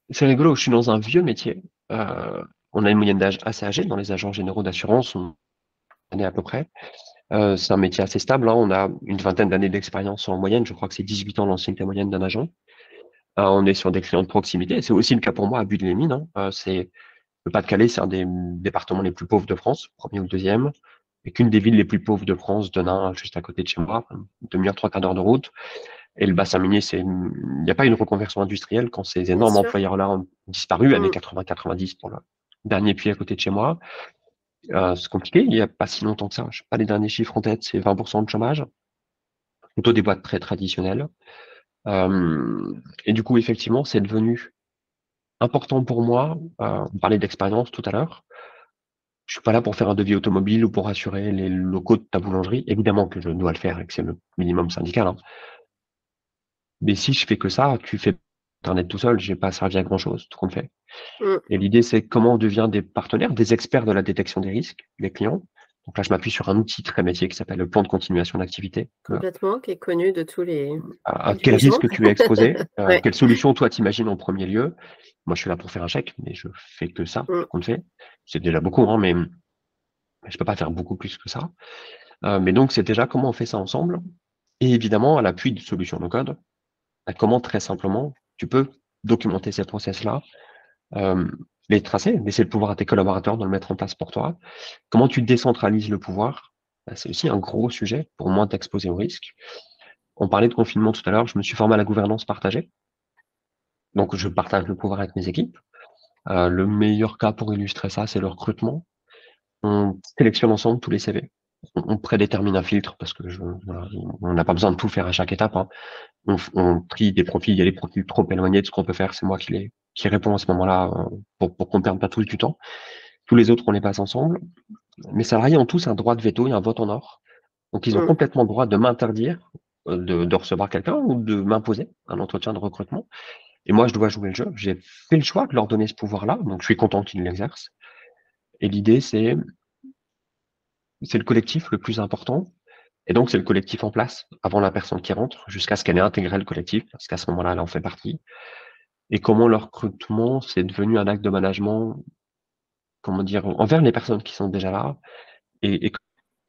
c'est rigolo, je suis dans un vieux métier on a une moyenne d'âge assez âgée dans les agents généraux d'assurance, on est à peu près. Euh, c'est un métier assez stable. Hein. On a une vingtaine d'années d'expérience en moyenne. Je crois que c'est 18 ans l'ancienneté moyenne d'un agent. Euh, on est sur des clients de proximité. C'est aussi le cas pour moi à but les mines hein. c'est le Pas-de-Calais, c'est un des départements les plus pauvres de France, premier ou deuxième, et qu'une des villes les plus pauvres de France, Denain, juste à côté de chez moi, demi-heure, trois quarts d'heure de route. Et le bassin minier, c'est, il n'y a pas une reconversion industrielle quand ces énormes employeurs-là ont disparu, mmh. années 80-90 pour le dernier puits à côté de chez moi. Euh, c'est compliqué, il n'y a pas si longtemps que ça. Je n'ai pas les derniers chiffres en tête, c'est 20% de chômage. Plutôt des boîtes très traditionnelles. Euh, et du coup, effectivement, c'est devenu important pour moi. Euh, on parlait d'expérience tout à l'heure. Je suis pas là pour faire un devis automobile ou pour assurer les locaux de ta boulangerie. Évidemment que je dois le faire et que c'est le minimum syndical. Hein. Mais si je fais que ça, tu fais Internet tout seul, j'ai pas servi à grand chose, tout compte fait. Mm. Et l'idée, c'est comment on devient des partenaires, des experts de la détection des risques, les clients. Donc là, je m'appuie sur un outil très métier qui s'appelle le plan de continuation d'activité. Complètement, qui est connu de tous les. À, quel risque tu es exposé euh, Quelle solution toi t'imagines en premier lieu? Moi, je suis là pour faire un chèque, mais je fais que ça, mm. compte fait. C'est déjà beaucoup, hein, mais je peux pas faire beaucoup plus que ça. Euh, mais donc, c'est déjà comment on fait ça ensemble. Et évidemment, à l'appui de solutions no code, bah, comment très simplement tu peux documenter ces process-là, euh, les tracer, laisser le pouvoir à tes collaborateurs de le mettre en place pour toi. Comment tu décentralises le pouvoir? Bah, C'est aussi un gros sujet pour moins t'exposer au risque. On parlait de confinement tout à l'heure, je me suis formé à la gouvernance partagée. Donc, je partage le pouvoir avec mes équipes. Euh, le meilleur cas pour illustrer ça, c'est le recrutement. On sélectionne ensemble tous les CV on prédétermine un filtre parce que je, on n'a pas besoin de tout faire à chaque étape. Hein. On, on, trie des profils, il y a des profils trop éloignés de ce qu'on peut faire, c'est moi qui les qui répond à ce moment-là euh, pour, pour qu'on ne perde pas tout du temps. Tous les autres, on les passe ensemble. Mes salariés ont tous un droit de veto et un vote en or. Donc ils ont mmh. complètement le droit de m'interdire euh, de, de recevoir quelqu'un ou de m'imposer un entretien de recrutement. Et moi, je dois jouer le jeu. J'ai fait le choix de leur donner ce pouvoir-là, donc je suis content qu'ils l'exercent. Et l'idée, c'est c'est le collectif le plus important. Et donc, c'est le collectif en place avant la personne qui rentre, jusqu'à ce qu'elle ait intégré le collectif, parce qu'à ce moment-là, elle en fait partie. Et comment le recrutement, c'est devenu un acte de management comment dire, envers les personnes qui sont déjà là et, et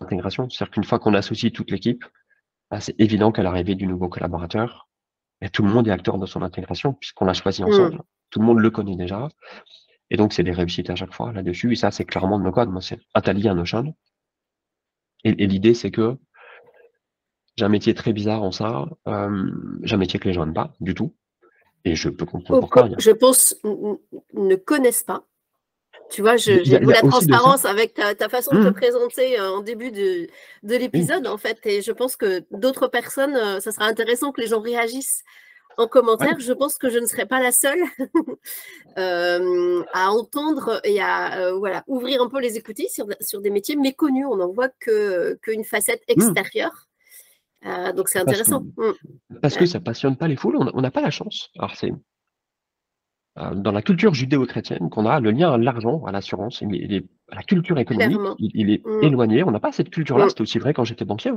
l'intégration. C'est-à-dire qu'une fois qu'on associe toute l'équipe, bah, c'est évident qu'à l'arrivée du nouveau collaborateur, et tout le monde est acteur de son intégration puisqu'on l'a choisi ensemble. Mmh. Tout le monde le connaît déjà. Et donc, c'est des réussites à chaque fois là-dessus. Et ça, c'est clairement de nos codes. Moi, c'est Atali à Notion. Et, et l'idée, c'est que j'ai un métier très bizarre en ça. Euh, j'ai un métier que les gens n'aiment pas du tout. Et je peux comprendre pourquoi. Je pense ne connaissent pas. Tu vois, j'ai la transparence avec ta, façon de te mmh. présenter euh, en début de, de l'épisode, en fait. Et je pense que d'autres personnes, euh, ça sera intéressant que les gens réagissent en commentaire. Je pense que je ne serai pas la seule euh, à entendre et à voilà, ouvrir un peu les écoutilles sur, sur des métiers méconnus. On n'en voit qu'une facette mmh. extérieure. donc c'est intéressant. Parce que, mmh. ça ne passionne pas les foules, on n'a pas la chance. Alors c'est euh, dans la culture judéo-chrétienne qu'on a le lien à l'argent, à l'assurance, à la culture économique, il, est mmh. éloigné. On n'a pas cette culture-là. C'était aussi vrai quand j'étais banquier.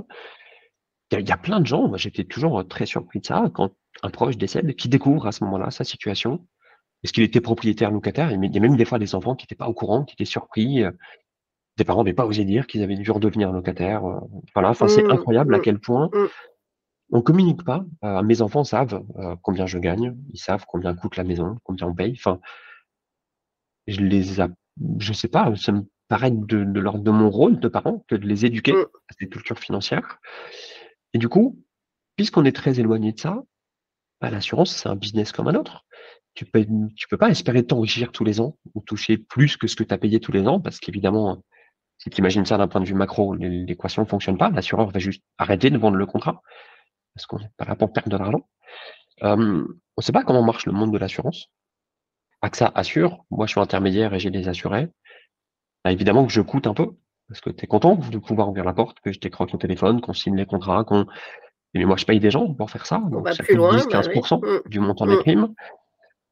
Il y, a, plein de gens, moi j'étais toujours euh, très surpris de ça, quand un proche décède, qui découvre à ce moment-là sa situation. Est-ce qu'il était propriétaire, locataire? Il y a même des fois des enfants qui n'étaient pas au courant, qui étaient surpris. Euh, des parents n'avaient pas osé dire qu'ils avaient dû redevenir locataire. Voilà, enfin, c'est mmh. incroyable à quel point on communique pas. Euh, mes enfants savent euh, combien je gagne, ils savent combien coûte la maison, combien on paye. Enfin, je les a, je sais pas, ça me paraît de, de, leur, de mon rôle de parent que de les éduquer mmh. à cette culture financière. Et du coup, puisqu'on est très éloigné de ça, l'assurance, c'est un business comme un autre. Tu peux, tu peux pas espérer t'enrichir tous les ans ou toucher plus que ce que tu as payé tous les ans parce qu'évidemment, si tu imagines ça d'un point de vue macro, l'équation ne fonctionne pas. L'assureur va juste arrêter de vendre le contrat parce qu'on n'est pas là pour perdre de l'argent. on ne sait pas comment marche le monde de l'assurance. AXA assure, moi je suis intermédiaire et j'ai des assurés. Bah, évidemment que je coûte un peu, parce que tu es content de pouvoir ouvrir la porte, que je t'écroque au téléphone, qu'on signe les contrats, qu'on. Mais moi, je paye des gens pour faire ça. Donc, ça coûte 10-15% bah mmh. du montant des mmh. primes.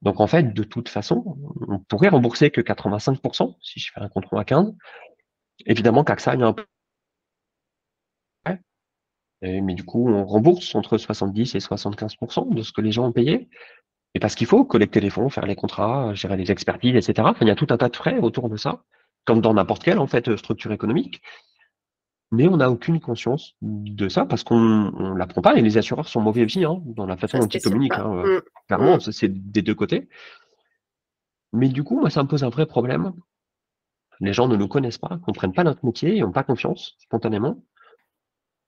Donc, en fait, de toute façon, on pourrait rembourser que 85% si je fais un contrat à 15. Évidemment qu'AXA, il y a un peu mais du coup, on rembourse entre 70 et 75% de ce que les gens ont payé. Et parce qu'il faut collecter les fonds, faire les contrats, gérer les expertises, etc. il y a tout un tas de frais autour de ça, comme dans n'importe quelle en fait structure économique. Mais on n'a aucune conscience de ça parce qu'on ne l'apprend pas et les assureurs sont mauvais aussi hein, dans la façon dont ils communiquent. Hein, mmh. Clairement, mmh. c'est des deux côtés. Mais du coup, moi, ça me pose un vrai problème. Les gens ne nous connaissent pas, ne comprennent pas notre métier, ils n'ont pas confiance spontanément.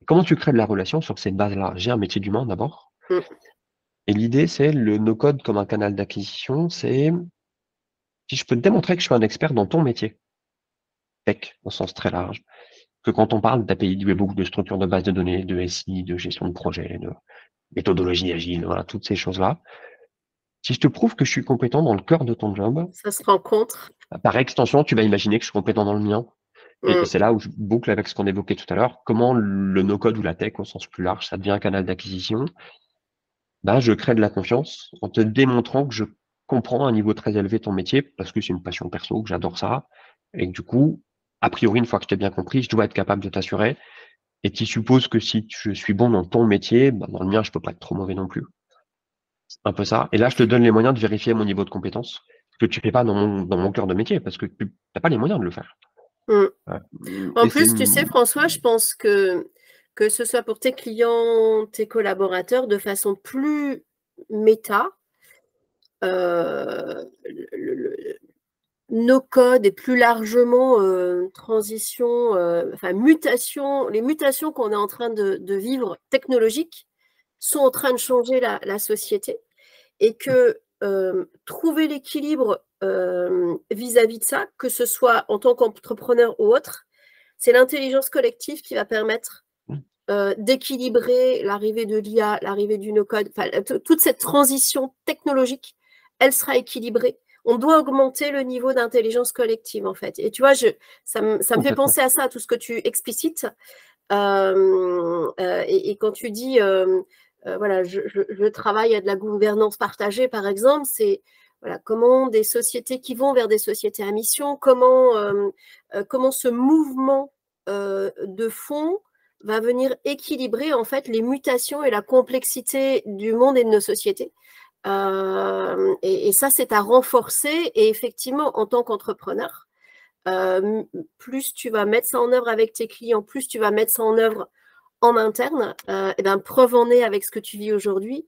Comment tu crées de la relation sur cette base-là J'ai un métier d'humain d'abord. Mmh. Et l'idée, c'est le no-code comme un canal d'acquisition. C'est si je peux te démontrer que je suis un expert dans ton métier, tech au sens très large, que quand on parle d'API, du beaucoup de structures de base de données, de SI, de gestion de projet, de méthodologie agile, voilà, toutes ces choses-là. Si je te prouve que je suis compétent dans le cœur de ton job, ça se rencontre. Par extension, tu vas imaginer que je suis compétent dans le mien. Et mm. c'est là où je boucle avec ce qu'on évoquait tout à l'heure. Comment le no-code ou la tech, au sens plus large, ça devient un canal d'acquisition? Bah, Je crée de la confiance en te démontrant que je comprends à un niveau très élevé ton métier, parce que c'est une passion perso, que j'adore ça. Et que du coup, a priori, une fois que je t'ai bien compris, je dois être capable de t'assurer. Et tu supposes que si je suis bon dans ton métier, bah, dans le mien, je peux pas être trop mauvais non plus. C'est un peu ça. Et là, je te donne les moyens de vérifier mon niveau de compétence, que tu fais pas dans mon, dans mon cœur de métier, parce que tu n'as pas les moyens de le faire. Mmh. En plus, tu sais, François, je pense que que ce soit pour tes clients, tes collaborateurs, de façon plus méta, euh, nos codes et plus largement euh, transition, euh, enfin mutation, les mutations qu'on est en train de, vivre technologiques sont en train de changer la, société et que trouver l'équilibre vis-à-vis de ça, que ce soit en tant qu'entrepreneur ou autre, c'est l'intelligence collective qui va permettre d'équilibrer l'arrivée de l'IA, l'arrivée du no-code, toute cette transition technologique, elle sera équilibrée. On doit augmenter le niveau d'intelligence collective, en fait. Et tu vois, je, ça, me, fait penser à ça, tout ce que tu explicites. et, quand tu dis, voilà, je, je, travaille à de la gouvernance partagée, par exemple, c'est comment des sociétés qui vont vers des sociétés à mission, comment, euh, euh, comment ce mouvement euh, de fond va venir équilibrer en fait les mutations et la complexité du monde et de nos sociétés. Et, ça, c'est à renforcer. Et effectivement, en tant qu'entrepreneur, plus tu vas mettre ça en œuvre avec tes clients, plus tu vas mettre ça en œuvre en interne, et ben, preuve en est avec ce que tu vis aujourd'hui.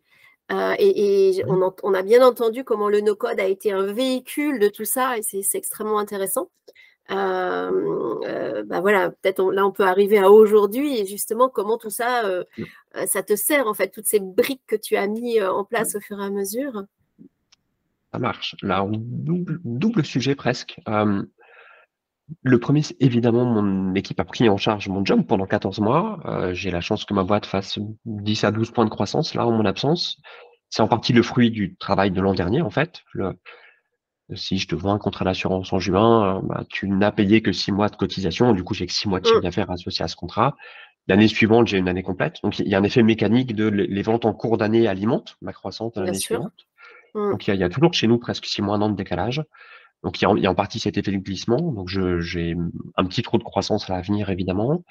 et, on, a bien entendu comment le no-code a été un véhicule de tout ça, et c'est extrêmement intéressant. Bah voilà, peut-être là on peut arriver à aujourd'hui et justement comment tout ça, mmh. ça te sert en fait, toutes ces briques que tu as mis en place mmh. au fur et à mesure? Ça marche. Là, double, double sujet presque. le premier, évidemment, mon équipe a pris en charge mon job pendant 14 mois. J'ai la chance que ma boîte fasse 10 à 12 points de croissance là en mon absence. C'est en partie le fruit du travail de l'an dernier en fait. Le, si je te vends un contrat d'assurance en juin, bah, tu n'as payé que 6 mois de cotisation. Du coup, j'ai que 6 mois de chiffre mmh. d'affaires associé à ce contrat. L'année suivante, j'ai une année complète. Donc, il y a un effet mécanique de les ventes en cours d'année alimentent ma croissance l'année suivante. Mmh. Donc il y, a, toujours chez nous presque six mois, un an de décalage. Donc il y, a, en partie cet effet de glissement. Donc j'ai un petit trou de croissance à venir évidemment.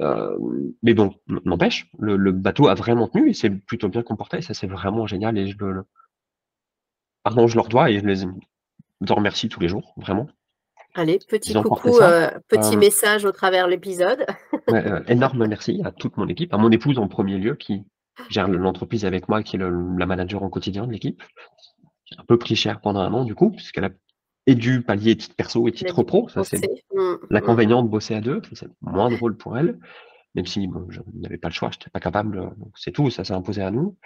Euh, mais bon, n'empêche, le, bateau a vraiment tenu et c'est plutôt bien comporté. Ça c'est vraiment génial et je le, pardon, je leur dois et je les, remercie tous les jours, vraiment. Allez, petit coucou, euh, petit euh, message au travers l'épisode. énorme merci à toute mon équipe, à mon épouse en premier lieu qui, gère l'entreprise avec moi, qui est la manager au quotidien de l'équipe. Un peu pris cher pendant un an, du coup, puisqu'elle a et dû pallier titre perso et titre pro. Ça, c'est mmh, l'inconvénient de bosser à deux. C'est moins drôle pour elle. Même si bon, je n'avais pas le choix, je n'étais pas capable. C'est tout, ça s'est imposé à nous.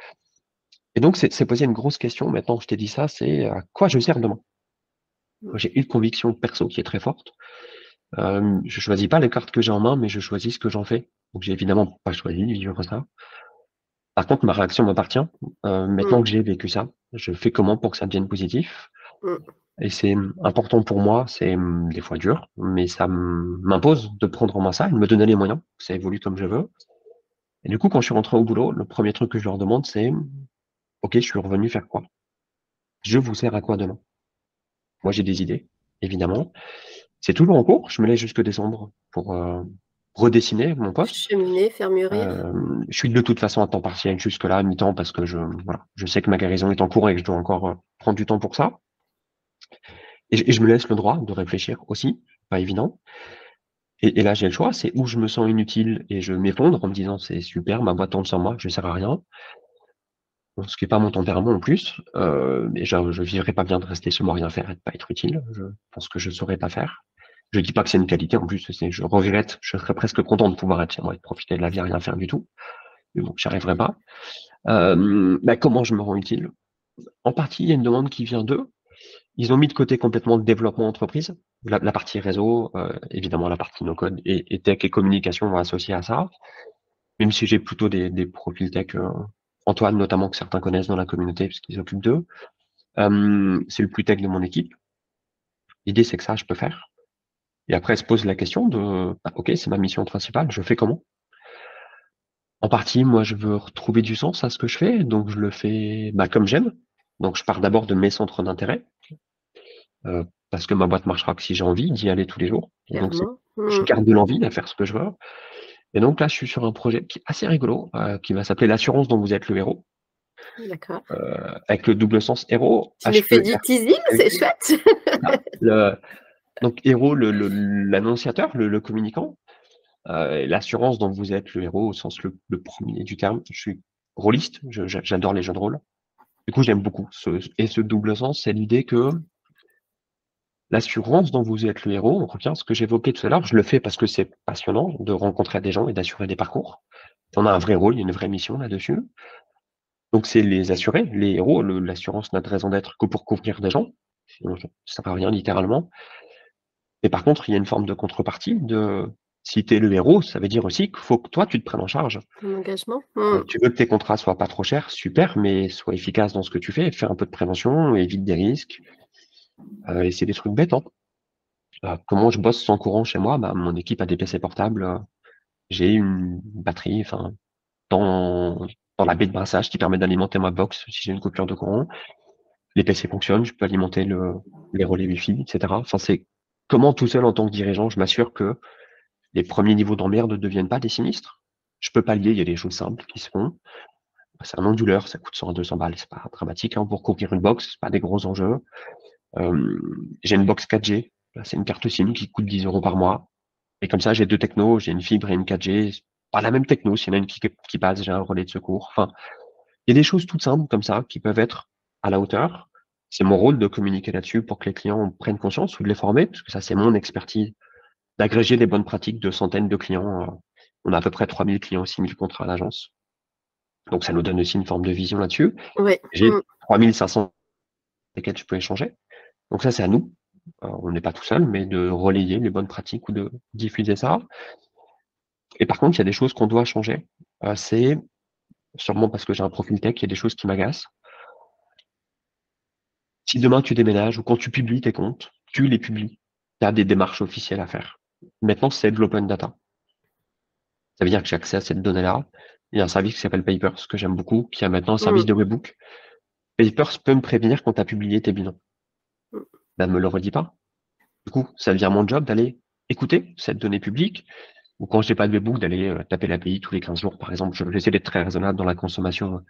Et donc, c'est posé une grosse question. Maintenant, je t'ai dit ça, c'est à quoi je sers demain? Mmh. J'ai une conviction perso qui est très forte. Euh, je choisis pas les cartes que j'ai en main, mais je choisis ce que j'en fais. Donc, j'ai évidemment pas choisi de vivre ça. Par contre, ma réaction m'appartient. Euh, maintenant mmh. que j'ai vécu ça, je fais comment pour que ça devienne positif? Mmh. Et c'est important pour moi, c'est mmh, des fois dur, mais ça m'impose de prendre en main ça et de me donner les moyens, que ça évolue comme je veux. Et du coup, quand je suis rentré au boulot, le premier truc que je leur demande, c'est OK, je suis revenu faire quoi? Je vous sers à quoi demain? Moi, j'ai des idées, évidemment. C'est toujours en cours, je me laisse jusque décembre pour, euh, redessiner mon poste. Cheminer, faire mûrir. Euh, je suis de toute façon à temps partiel jusque-là, à mi-temps, parce que je, voilà, je sais que ma guérison est en cours et que je dois encore euh, prendre du temps pour ça. Et, je me laisse le droit de réfléchir aussi, pas évident. Et, et là, j'ai le choix, c'est où je me sens inutile et je m'effondre en me disant c'est super, ma boîte tourne sans moi, je ne sers à rien. Ce qui n'est pas mon tempérament en plus, euh, mais je ne vivrai pas bien de rester moi rien faire et de pas être utile. Je pense que je ne saurais pas faire. Je dis pas que c'est une qualité, en plus, je regrette, je serais presque content de pouvoir être moi et de profiter de la vie à rien faire du tout. Mais bon, j'y arriverai pas. Euh, bah, comment je me rends utile? En partie, il y a une demande qui vient d'eux. Ils ont mis de côté complètement le développement entreprise, la, partie réseau, euh, évidemment la partie no-code et, tech et communication vont associer à ça. Même si j'ai plutôt des, profils tech, euh, Antoine notamment que certains connaissent dans la communauté puisqu'ils s'occupent d'eux. c'est le plus tech de mon équipe. L'idée c'est que ça je peux faire. Et après, elle se pose la question de, bah, OK, c'est ma mission principale, je fais comment? En partie, moi, je veux retrouver du sens à ce que je fais, donc je le fais bah, comme j'aime. Donc, je pars d'abord de mes centres d'intérêt, euh, parce que ma boîte marchera que si j'ai envie d'y aller tous les jours. Donc, je mmh. garde de l'envie à faire ce que je veux. Et donc là, je suis sur un projet qui est assez rigolo, euh, qui va s'appeler l'assurance dont vous êtes le héros. D'accord. Euh, avec le double sens héros. Tu me fais du teasing, c'est chouette. le, donc, héros, l'annonciateur, le, le, communicant. Euh, l'assurance dont vous êtes le héros au sens le, premier du terme. Je suis rôliste, j'adore les jeux de rôle. Du coup, j'aime beaucoup. Ce, et ce double sens, c'est l'idée que l'assurance dont vous êtes le héros, on revient ce que j'évoquais tout à l'heure, je le fais parce que c'est passionnant de rencontrer des gens et d'assurer des parcours. On a un vrai rôle, il y a une vraie mission là-dessus. Donc, c'est les assurer, les héros. L'assurance n'a de raison d'être que pour couvrir des gens. Sinon, ça ne rien littéralement. Mais par contre, il y a une forme de contrepartie de si tu es le héros, ça veut dire aussi qu'il faut que toi, tu te prennes en charge. Ton engagement. Euh, tu veux que tes contrats soient pas trop chers, super, mais sois efficace dans ce que tu fais, fais un peu de prévention, évite des risques. Euh, et c'est des trucs bêtes. Hein. Euh, comment je bosse sans courant chez moi? Bah, Mon équipe a des PC portables. J'ai une batterie enfin, dans, dans la baie de brassage qui permet d'alimenter ma box si j'ai une coupure de courant. Les PC fonctionnent, je peux alimenter le, les relais Wi-Fi, etc. Enfin, c'est comment tout seul en tant que dirigeant, je m'assure que les premiers niveaux d'emmerde ne deviennent pas des sinistres? Je peux pas lier, il y a des choses simples qui se font. C'est un onduleur, ça coûte 100 à 200 balles, c'est pas dramatique hein, pour couvrir une box, c'est pas des gros enjeux. Euh, j'ai une box 4G c'est une carte SIM qui coûte 10 euros par mois. Et comme ça, j'ai deux technos, j'ai une fibre et une 4G. Pas la même techno, s'il y en a une qui, qui passe, j'ai un relais de secours. Enfin, il y a des choses toutes simples comme ça qui peuvent être à la hauteur. C'est mon rôle de communiquer là-dessus pour que les clients prennent conscience ou de les former, parce que ça, c'est mon expertise d'agréger les bonnes pratiques de centaines de clients. Euh, on a à peu près 3000 clients, 6000 contrats à l'agence. Donc, ça nous donne aussi une forme de vision là-dessus. J'ai 3500 mm. lesquels je peux échanger. Donc, ça, c'est à nous. On n'est pas tout seul, mais de relayer les bonnes pratiques ou de diffuser ça. Et par contre, il y a des choses qu'on doit changer. Euh, c'est sûrement parce que j'ai un profil tech, il y a des choses qui m'agacent. Si demain tu déménages ou quand tu publies tes comptes, tu les publies. Tu as des démarches officielles à faire. Maintenant, c'est de l'open data. Ça veut dire que j'ai accès à cette donnée-là. Il y a un service qui s'appelle Papers, que j'aime beaucoup, qui a maintenant un service mmh. de webbook. Papers peut me prévenir quand tu as publié tes bilans. Ben, me le redis pas. Du coup, ça devient mon job d'aller écouter cette donnée publique, ou quand je n'ai pas de webbook, d'aller euh, taper l'API tous les 15 jours, par exemple. J'essaie d'être très raisonnable dans la consommation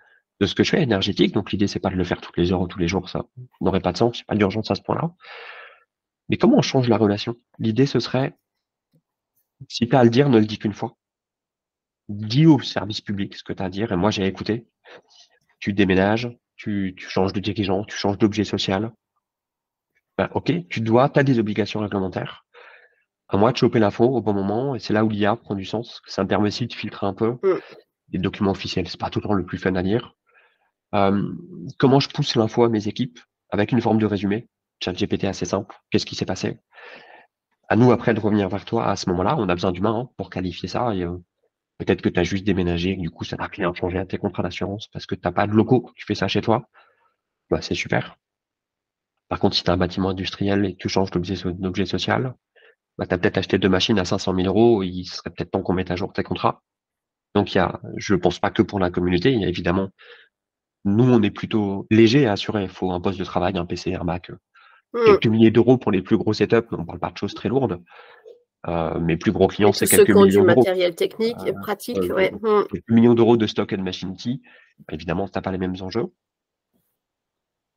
de ce que je fais énergétique. Donc l'idée, c'est pas de le faire toutes les heures ou tous les jours, ça n'aurait pas de sens, c'est pas d'urgence à ce point-là. Mais comment on change la relation? L'idée, ce serait, si tu as à le dire, ne le dis qu'une fois. Dis au service public ce que tu as à dire, et moi j'ai écouté. Tu déménages, tu, tu changes de dirigeant, tu changes d'objet social, ben, ok, tu dois, tu as des obligations réglementaires. À moi de choper l'info au bon moment, et c'est là où l'IA prend du sens. Ça me permet aussi de filtrer un peu mm. les documents officiels. C'est pas tout le temps le plus fun à lire. Euh, comment je pousse l'info à mes équipes avec une forme de résumé? Chat GPT assez simple. Qu'est-ce qui s'est passé? À nous après de revenir vers toi à ce moment-là. On a besoin d'humains hein, pour qualifier ça. Et, euh, peut-être que tu as juste déménagé, et du coup ça n'a rien changé à tes contrats d'assurance parce que tu n'as pas de locaux, tu fais ça chez toi. Bah, c'est super. Par contre, si tu as un bâtiment industriel et que tu changes d'objet social, bah, tu as peut-être acheté deux machines à 500 000 euros, il serait peut-être temps qu'on mette à jour tes contrats. Donc, il y a, je ne pense pas que pour la communauté, il y a évidemment, nous, on est plutôt léger à assurer. Il faut un poste de travail, un PC, un Mac, quelques milliers d'euros pour les plus gros setups, on ne parle pas de choses très lourdes. Euh, mes plus gros clients, c'est quelques millions d'euros. matériel technique pratique, euh, ouais. Mmh. Quelques millions d'euros de stock et de machine Évidemment, tu n'as pas les mêmes enjeux.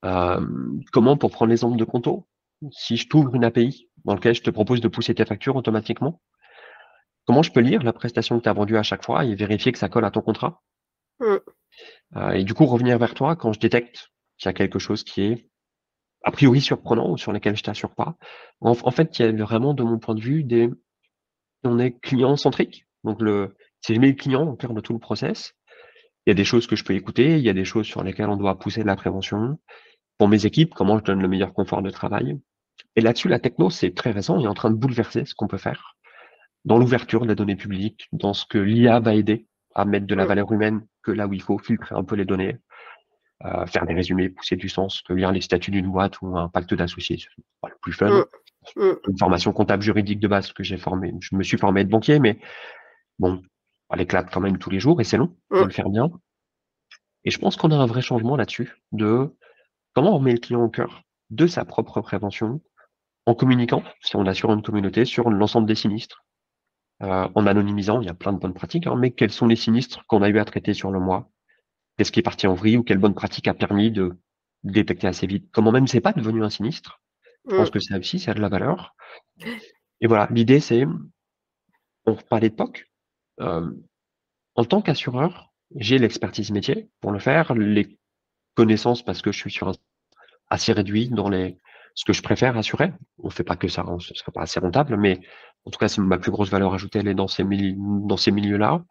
Euh, comment, pour prendre l'exemple de Conto, si je t'ouvre une API dans laquelle je te propose de pousser tes factures automatiquement, comment je peux lire la prestation que tu as vendue à chaque fois et vérifier que ça colle à ton contrat? Mm. euh, Et du coup, revenir vers toi quand je détecte qu'il y a quelque chose qui est a priori surprenant ou sur lequel je t'assure pas. En, fait, il y a vraiment, de mon point de vue, des on est client-centrique. Donc, le, c'est je mets le client au cœur de tout le process, il y a des choses que je peux écouter, il y a des choses sur lesquelles on doit pousser de la prévention, pour mes équipes, comment je donne le meilleur confort de travail. Et là-dessus, la techno, c'est très récent, il est en train de bouleverser ce qu'on peut faire dans l'ouverture de la donnée publique, dans ce que l'IA va aider à mettre de la valeur humaine que là où il faut filtrer un peu les données, euh, faire des résumés, pousser du sens, que lire les statuts d'une boîte ou un pacte d'associés, c'est pas le plus fun. Mm. Mm. Une formation comptable juridique de base que j'ai formé. Je me suis formé de banquier, mais bon, elle éclate quand même tous les jours et c'est long mm. le faire bien. Et je pense qu'on a un vrai changement là-dessus de Comment on met le client au cœur de sa propre prévention en communiquant, si on assure une communauté, sur l'ensemble des sinistres, euh, en anonymisant, il y a plein de bonnes pratiques, hein, mais quels sont les sinistres qu'on a eu à traiter sur le mois? Qu'est-ce qui est parti en vrille ou quelle bonne pratique a permis de détecter assez vite? Comment même c'est pas devenu un sinistre Je pense mm. que ça aussi, ça a de la valeur. Et voilà, l'idée c'est, on parlait de POC. Euh, en tant qu'assureur, j'ai l'expertise métier pour le faire, les connaissances parce que je suis sur un assez réduit dans les ce que je préfère assurer. On fait pas que ça, hein, ce serait pas assez rentable, mais en tout cas, c'est ma plus grosse valeur ajoutée, elle est dans ces, dans ces milieux-là.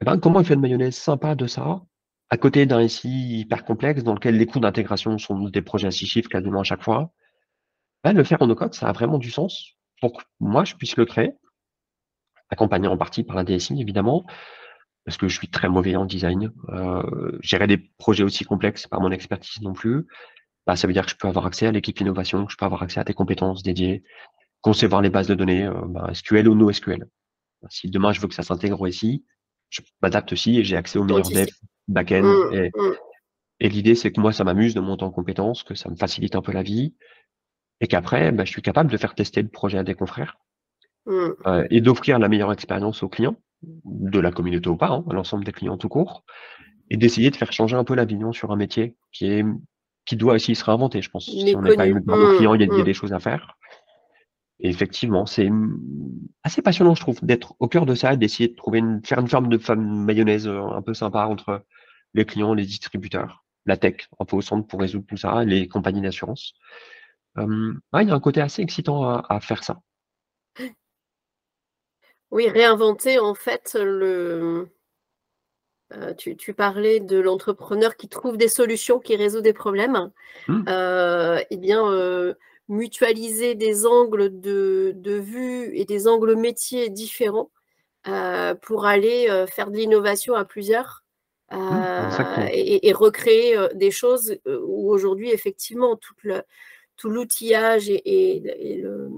Eh ben, comment il fait une mayonnaise? Sympa de ça, à côté d'un SI hyper complexe dans lequel les coûts d'intégration sont des projets à six chiffres quasiment à chaque fois ben, Le faire en no-code, ça a vraiment du sens pour que moi, je puisse le créer, accompagné en partie par la DSI, évidemment, parce que je suis très mauvais en design. Euh, gérer des projets aussi complexes, pas mon expertise non plus. Bah, ça veut dire que je peux avoir accès à l'équipe innovation, que je peux avoir accès à des compétences dédiées, concevoir les bases de données, euh, bah, SQL ou NoSQL. Si demain je veux que ça s'intègre au SI, je m'adapte aussi et j'ai accès aux meilleurs devs back-end. Mmh, et, mmh. et l'idée, c'est que moi, ça m'amuse de monter en compétences, que ça me facilite un peu la vie, et qu'après, bah, je suis capable de faire tester le projet à des confrères mmh. euh, et d'offrir la meilleure expérience aux clients de la communauté ou pas, hein, à l'ensemble des clients tout court, et d'essayer de faire changer un peu l'avion sur un métier qui est qui doit aussi se réinventer, je pense. si on n'est pas une de client, il y, a, mmh. des choses à faire. Et effectivement, c'est assez passionnant, je trouve, d'être au cœur de ça, d'essayer de trouver une, faire une forme de mayonnaise euh, un peu sympa entre les clients, les distributeurs, la tech, un peu au centre pour résoudre tout ça, les compagnies d'assurance. Euh, il y a un côté assez excitant à, faire ça. Oui, réinventer en fait le. Euh, tu, parlais de l'entrepreneur qui trouve des solutions, qui résout des problèmes. Mmh. eh bien, mutualiser des angles de, vue et des angles métiers différents euh, pour aller euh, faire de l'innovation à plusieurs mmh, euh, et, recréer des choses où aujourd'hui, effectivement, tout, le, tout l'outillage et, le,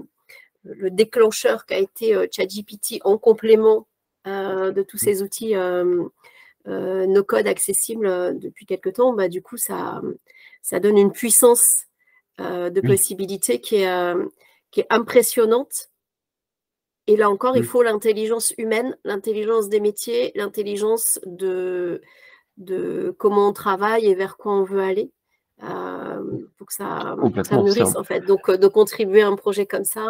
déclencheur qu'a été ChatGPT en complément de tous mmh. ces outils no code accessibles depuis quelque temps, bah, du coup, ça, ça donne une puissance euh, de possibilités qui est, euh, qui est impressionnante. Et là encore, il faut l'intelligence humaine, l'intelligence des métiers, l'intelligence de, de comment on travaille et vers quoi on veut aller. Euh, pour que ça, ça nourrisse en fait. Donc de contribuer à un projet comme ça.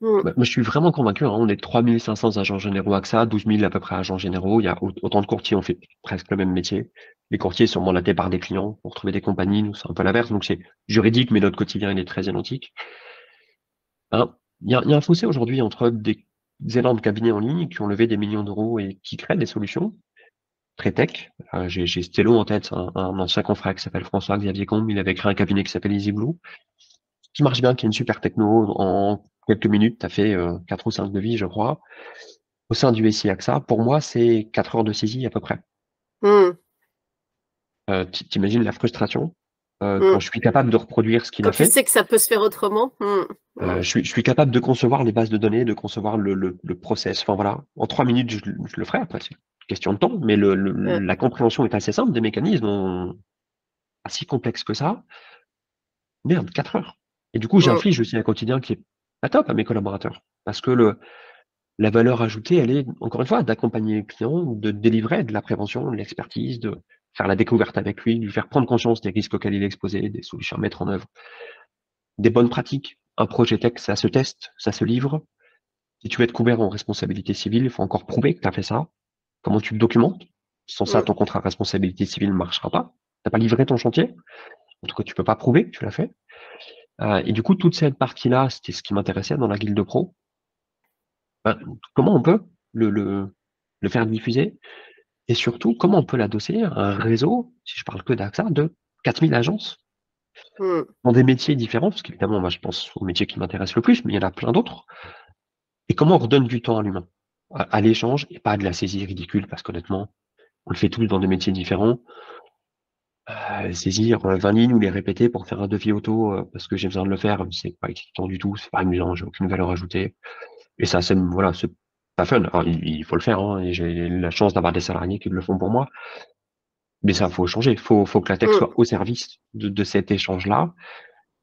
Hmm. Bah, moi, je suis vraiment convaincu. Hein. on est 3500 agents généraux AXA, 12 000 à peu près agents généraux. Il y a autant de courtiers, on fait presque le même métier les courtiers sont mandatés par des clients pour trouver des compagnies, nous c'est un peu l'inverse, donc c'est juridique, mais notre quotidien il est très identique. Hein, il y, a, un fossé aujourd'hui entre des énormes cabinets en ligne qui ont levé des millions d'euros et qui créent des solutions très tech. Euh, j'ai Stello en tête, un, ancien confrère qui s'appelle François-Xavier Combe, il avait créé un cabinet qui s'appelle EasyBlue, qui marche bien, qui est une super techno. En quelques minutes, tu as fait euh, 4 ou 5 devis, je crois. Au sein du SI AXA, pour moi, c'est 4 heures de saisie à peu près. Mmh. Euh, T'imagines la frustration euh, mm. quand je suis capable de reproduire ce qu'il a fait. Tu sais que ça peut se faire autrement. Mm. Euh, je, suis, je, suis, capable de concevoir les bases de données, de concevoir le, le, le process. Enfin voilà, en trois minutes, je, le ferai. Après, question de temps, mais le, la compréhension est assez simple des mécanismes, pas si complexes que ça. Merde, quatre heures. Et du coup, j'inflige aussi un quotidien qui est pas top à mes collaborateurs, parce que le, la valeur ajoutée, elle est encore une fois d'accompagner le client, de délivrer de la prévention, de l'expertise, de faire la découverte avec lui, lui faire prendre conscience des risques auxquels il est exposé, des solutions à mettre en œuvre, des bonnes pratiques. Un projet tech, ça se teste, ça se livre. Si tu veux être couvert en responsabilité civile, il faut encore prouver que tu as fait ça. Comment tu le documentes? Sans ça, ton contrat de responsabilité civile ne marchera pas. Tu n'as pas livré ton chantier? En tout cas, tu peux pas prouver que tu l'as fait. Euh, et du coup, toute cette partie-là, c'était ce qui m'intéressait dans la guilde de pro. Ben, comment on peut le, le, le faire diffuser? Et surtout, comment on peut l'adosser à un réseau, si je parle que d'AXA, de 4000 agences? Mmh. dans des métiers différents, parce qu'évidemment, moi je pense au métier qui m'intéresse le plus, mais il y en a plein d'autres. Et comment on redonne du temps à l'humain, à, l'échange, et pas de la saisie ridicule, parce qu'honnêtement, on le fait tous dans des métiers différents. Euh, saisir 20 euh, lignes ou les répéter pour faire un devis auto euh, parce que j'ai besoin de le faire, c'est pas excitant du tout, c'est pas amusant, j'ai aucune valeur ajoutée. Et ça, c'est voilà, c'est pas fun. il, faut le faire, hein, et j'ai la chance d'avoir des salariés qui le font pour moi. Mais ça, faut changer. Faut, faut que la tech mm. soit au service de, cet échange-là.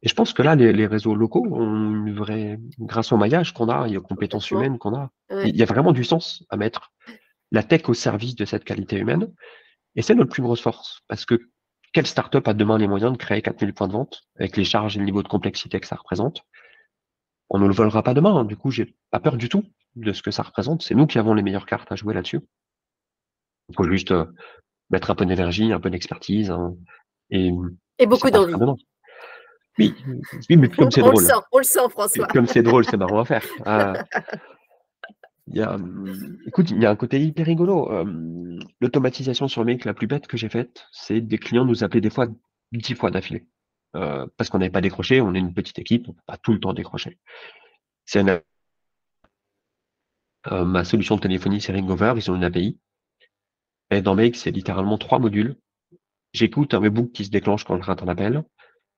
Et je pense que là, les, réseaux locaux ont une vraie, grâce au maillage qu'on a et aux compétences humaines qu'on a, il y a vraiment du sens à mettre la tech au service de cette qualité humaine. Et c'est notre plus grosse force. Parce que quelle startup a demain les moyens de créer 4000 points de vente avec les charges et le niveau de complexité que ça représente? On ne le volera pas demain. Hein. Du coup, j'ai pas peur du tout de ce que ça représente. C'est nous qui avons les meilleures cartes à jouer là-dessus. Il faut juste euh, mettre un peu d'énergie, un peu d'expertise hein, et, et beaucoup d'envie. Oui, oui, mais comme c'est drôle. Le sent, on le sent, François. Comme c'est drôle, c'est marrant à faire. Ah. il y a, écoute, il y a un côté hyper rigolo. Euh, l'automatisation sur mail la plus bête que j'ai faite, c'est des clients nous appeler des fois dix fois d'affilée. Euh, parce qu'on n'avait pas décroché, on est une petite équipe, on peut pas tout le temps décrocher. C'est un euh, ma solution de téléphonie, c'est Ringover. Ils ont une API. Et dans Make, c'est littéralement trois modules. J'écoute un webbook qui se déclenche quand je rate un appel.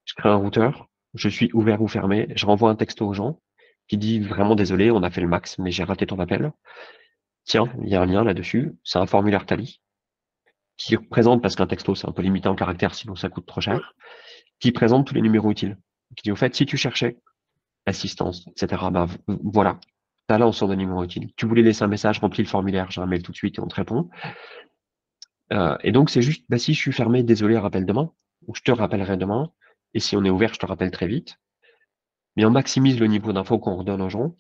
Je crée un routeur. Je suis ouvert ou fermé. Je renvoie un texto aux gens qui dit vraiment désolé, on a fait le max, mais j'ai raté ton appel. Tiens, il y a un lien là-dessus. C'est un formulaire Tali qui représente, parce qu'un texto, c'est un peu limité en caractère, sinon ça coûte trop cher, qui présente tous les numéros utiles. Qui dit, au fait, si tu cherchais assistance, etc., ben, voilà, là, on sort de numéro utile. Tu voulais laisser un message, remplis le formulaire, j'ai un mail tout de suite et on te répond. Euh, et donc, c'est juste, bah, si je suis fermé, désolé, rappelle demain, ou je te rappellerai demain. Et si on est ouvert, je te rappelle très vite. mais on maximise le niveau d'info qu'on redonne aux gens.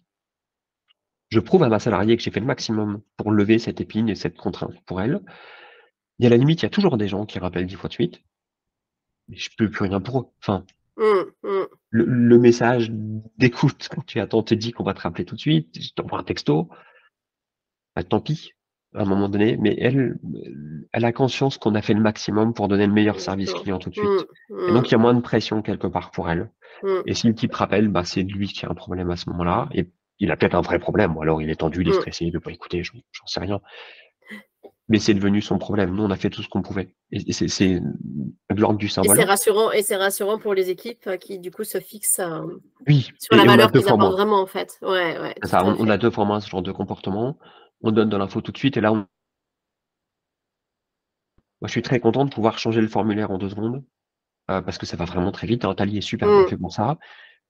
Je prouve à ma salariée que j'ai fait le maximum pour lever cette épine et cette contrainte pour elle. Et à la limite, il y a toujours des gens qui rappellent dix fois de suite. Mais je peux plus rien pour eux. Enfin, Mmh, mmh. le, le message d'écoute quand tu attends te dit qu'on va te rappeler tout de suite, je t'envoie un texto. Bah, tant pis, à un moment donné, mais elle, elle a conscience qu'on a fait le maximum pour donner le meilleur Bien service sûr. client tout de suite. Mmh, Et donc, mmh, il y a moins de pression quelque part pour elle. mmh. Et si le type rappelle, bah, c'est lui qui a un problème à ce moment-là. Et il a peut-être un vrai problème, ou alors il est tendu, il est stressé, il ne veut pas écouter, j'en sais rien. Mais c'est devenu son problème. Nous, on a fait tout ce qu'on pouvait. Et et c'est de l'ordre du Et symbole. c'est rassurant, et c'est rassurant pour les équipes euh, qui du coup se fixent euh, Oui, sur et, la et on valeur qu'ils apportent vraiment en fait. Ouais, ouais. Ça, on, on fait. a deux formats, ce genre de comportement. On donne de l'info tout de suite. Et là, on- moi, je suis très content de pouvoir changer le formulaire en deux secondes. euh, parce que ça va vraiment très vite. Un Tally est super bien Mm. fait pour ça.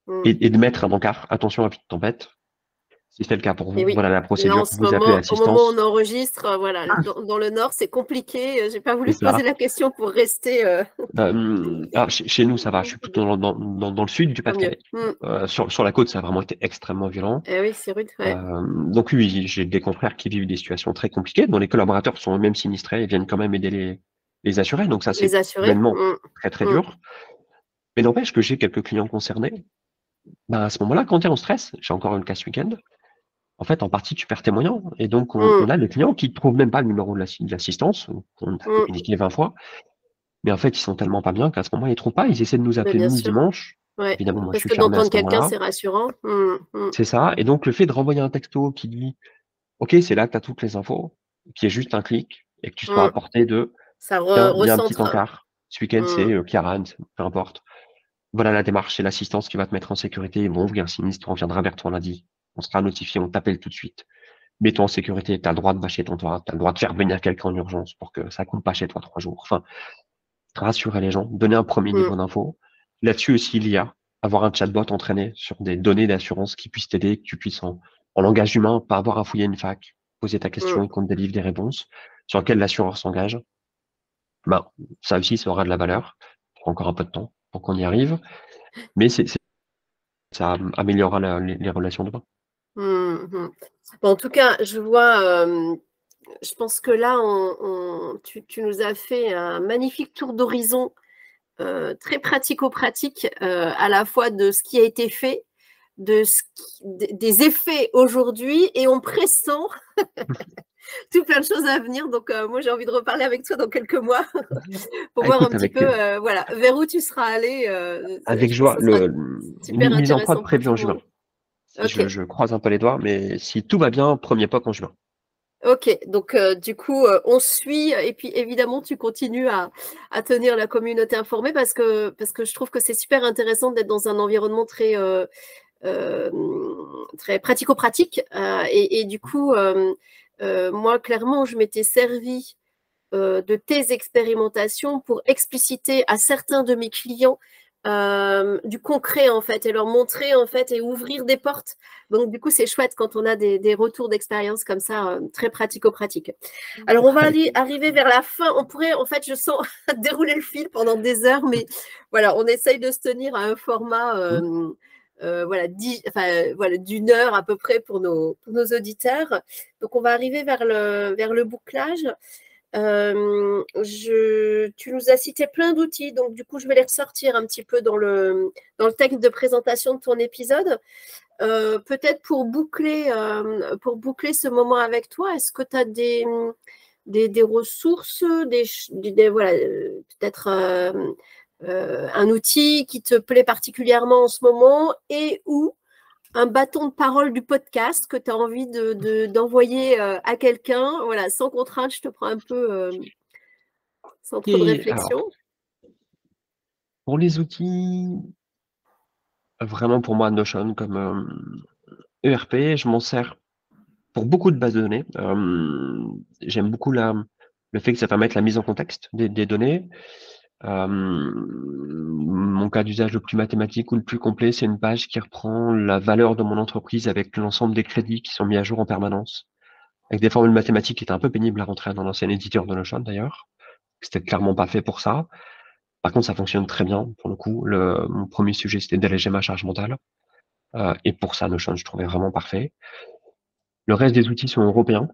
Mm. Et, et de mettre un encart, attention à petite tempête. Si c'est le cas pour vous, oui. voilà la Là, procédure. en ce Vous appelez moment, au moment où on enregistre, euh, voilà, dans, dans le Nord, c'est compliqué. Euh, J'ai pas voulu poser la question pour rester euh, Euh, alors, chez, chez nous, ça va. Je suis plutôt dans, dans, le sud du. Pas-de-Calais. Mm. Euh, sur, sur la côte, ça a vraiment été extrêmement violent. Eh oui, c'est rude. Ouais. Donc oui, j'ai des confrères qui vivent des situations très compliquées, dont les collaborateurs sont eux-mêmes sinistrés et viennent quand même aider les, les assurés. Donc ça, c'est humainement Mm. très très Mm. dur. Mais n'empêche que j'ai quelques clients concernés. Ben, à ce moment-là, quand tu es en stress, j'ai encore une cas ce week-end, en fait, en partie, tu perds tes moyens. Et donc, on, Mm. on a des clients qui ne trouvent même pas le numéro de l'assi- de l'assistance, qu'on a Mm. communiqué 20 fois. Mais en fait, ils sont tellement pas bien qu'à ce moment, ils ne trouvent pas. Ils essaient de nous appeler nous dimanche. Ouais. Évidemment, moi, je Parce suis que d'entendre quelqu'un, c'est rassurant. Mm. C'est ça. Et donc, le fait de renvoyer un texto qui dit OK, c'est là que tu as toutes les infos, qui est juste un clic, et que tu sois à portée de Ça re- un petit encart. Ce week-end, c'est euh, Kiaran, peu importe. Voilà la démarche, c'est l'assistance qui va te mettre en sécurité. Bon, a un sinistre, on viendra vers toi lundi. On sera notifié, on t'appelle tout de suite. Mets-toi en sécurité, tu as le droit de bâcher ton toit, tu as le droit de faire venir quelqu'un en urgence pour que ça compte pas chez toi trois jours. Enfin, rassurer les gens, donner un premier niveau d'info. Là-dessus aussi, il y a avoir un chatbot entraîné sur des données d'assurance qui puissent t'aider, que tu puisses en, en langage humain, pas avoir à fouiller une fac, poser ta question et qu'on te délivre des réponses sur lesquelles l'assureur s'engage. Ben, ça aussi, ça aura de la valeur. Il encore un peu de temps pour qu'on y arrive. Mais c'est, ça améliorera la- les, les relations demain. Bon, en tout cas, je vois, euh, je pense que là, on, on- tu, tu nous as fait un magnifique tour d'horizon, euh, très pratico-pratique, euh, à la fois de ce qui a été fait, de ce qui- des- effets aujourd'hui, et on pressent tout plein de choses à venir. Donc, moi, j'ai envie de reparler avec toi dans quelques mois pour Ah, voir écoute, un petit peu, euh, voilà, vers où tu seras allé. Avec joie. Le, une mise en prod prévue en juin. Je, croise un peu les doigts, mais si tout va bien, premier pas en juin. Ok, donc euh, du coup, euh, on suit et puis évidemment, tu continues à, à tenir la communauté informée parce que, parce que je trouve que c'est super intéressant d'être dans un environnement très, euh, très pratico-pratique. et, et du coup, moi, clairement, je m'étais servi de tes expérimentations pour expliciter à certains de mes clients euh, du concret en fait et leur montrer en fait et ouvrir des portes. Donc du coup c'est chouette quand on a des, des retours d'expérience comme ça euh, très pratico-pratique. Alors on va aller, arriver vers la fin. On pourrait en fait je sens dérouler le fil pendant des heures, mais voilà on essaye de se tenir à un format euh, euh, voilà, dix- enfin, voilà d'une heure à peu près pour nos, pour nos auditeurs. Donc on va arriver vers le, vers le bouclage. Tu nous as cité plein d'outils, donc du coup, je vais les ressortir un petit peu dans le, dans le texte de présentation de ton épisode. Euh, Peut-être pour boucler, pour boucler ce moment avec toi, est-ce que tu as des, des, des ressources, des, voilà, peut-être un outil qui te plaît particulièrement en ce moment et ou un bâton de parole du podcast que tu as envie de, de- d'envoyer euh, à quelqu'un. Voilà, sans contrainte, je te prends un peu euh, sans trop de réflexion. Pour les outils, vraiment pour moi, Notion comme euh, ERP, je m'en sers pour beaucoup de bases de données. Euh, J'aime beaucoup la, le fait que ça permette la mise en contexte des, des données. Euh, mon cas d'usage le plus mathématique ou le plus complet, c'est une page qui reprend la valeur de mon entreprise avec l'ensemble des crédits qui sont mis à jour en permanence, avec des formules mathématiques qui étaient un peu pénibles à rentrer dans l'ancien éditeur de Notion d'ailleurs. C'était clairement pas fait pour ça. Par contre, ça fonctionne très bien pour le coup. Le, mon premier sujet, c'était d'alléger ma charge mentale. et pour ça, Notion, je trouvais vraiment parfait. Le reste des outils sont européens.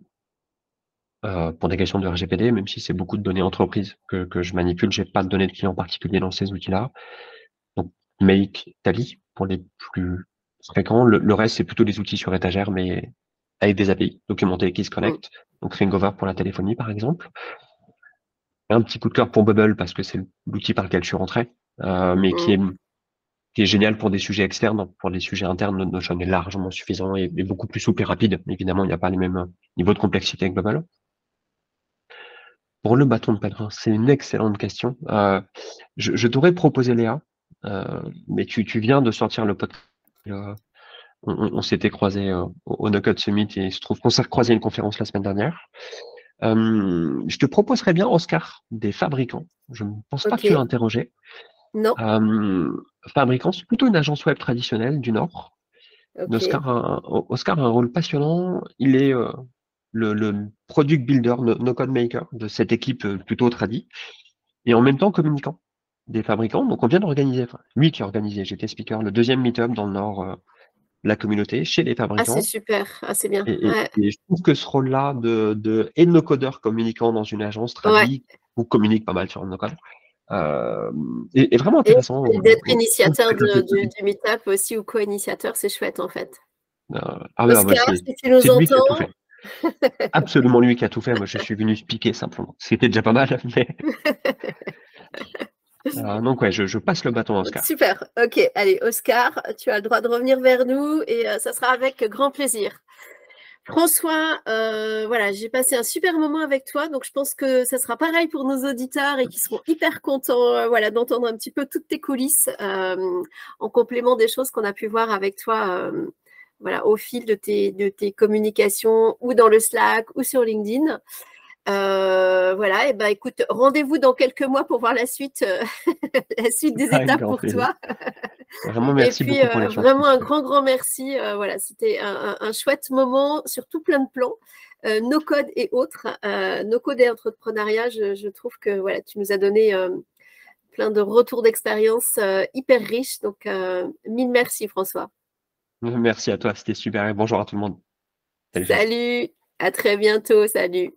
Pour des questions de RGPD, même si c'est beaucoup de données entreprises que, que je manipule, j'ai pas de données de clients particuliers dans ces outils-là. Donc, Make, Tally, pour les plus fréquents. Le, reste, c'est plutôt des outils sur étagère, mais avec des API documentés qui se connectent. Donc, Ringover pour la téléphonie, par exemple. Un petit coup de cœur pour Bubble parce que c'est l'outil par lequel je suis rentré, euh, mais qui est qui est génial pour des sujets externes. Pour des sujets internes, Notion est largement suffisant et, beaucoup plus souple et rapide. Évidemment, il n'y a pas les mêmes niveaux de complexité avec Bubble. Pour le bâton de pèlerin, c'est une excellente question. Euh, je, je t'aurais proposé Léa, euh, mais tu, tu, viens de sortir le podcast. Euh, on, on s'était croisé au, au No Code Summit et il se trouve qu'on s'est croisé une conférence la semaine dernière. Je te proposerais bien, Oscar, des fabricants. Je ne pense pas que tu l'as interrogé. Non. Euh, fabricant, c'est plutôt une agence web traditionnelle du Nord. Oscar, a, Oscar, a, un rôle passionnant. Il est le, le, product builder, no, code maker de cette équipe euh, plutôt tradie, et en même temps communicant des fabricants. Donc on vient d'organiser, enfin, lui qui a organisé, j'étais speaker, le deuxième meet-up dans le Nord euh, la communauté, chez les fabricants. Ah, c'est super, ah, c'est bien. Et, je trouve que ce rôle-là de, de et de no-codeur communiquant dans une agence tradie, ou communique pas mal sur le no-code, euh, est, vraiment intéressant. D'être initiateur de, du, du meetup aussi ou co-initiateur, c'est chouette en fait. Euh, ah, Oscar, si tu nous entends. Absolument lui qui a tout fait. Moi, je suis venu piquer simplement. C'était déjà pas mal, mais. Euh, donc ouais, je, passe le bâton à Oscar. Super. Ok, allez, Oscar, tu as le droit de revenir vers nous et euh, ça sera avec grand plaisir. François, euh, voilà, j'ai passé un super moment avec toi, donc je pense que ça sera pareil pour nos auditeurs et qui seront hyper contents, euh, voilà, d'entendre un petit peu toutes tes coulisses euh, en complément des choses qu'on a pu voir avec toi, voilà, au fil de tes, de tes communications ou dans le Slack ou sur LinkedIn. voilà, et ben écoute, rendez-vous dans quelques mois pour voir la suite, la suite des étapes pour toi. Vraiment, merci et puis, beaucoup pour euh, Vraiment un grand, grand merci. Euh, voilà, c'était un, chouette moment sur tout plein de plans. Euh, nos codes et autres, nos codes et entrepreneuriat, je, je, trouve que voilà, tu nous as donné plein de retours d'expérience hyper riches. Donc, mille merci François. Merci à toi, c'était super et bonjour à tout le monde. Salut, salut à très bientôt, salut.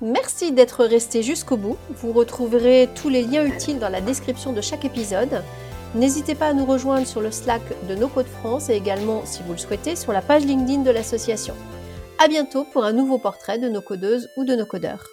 Merci d'être resté jusqu'au bout. Vous retrouverez tous les liens utiles dans la description de chaque épisode. N'hésitez pas à nous rejoindre sur le Slack de No Code France et également, si vous le souhaitez, sur la page LinkedIn de l'association. À bientôt pour un nouveau portrait de nos codeuses ou de nos codeurs.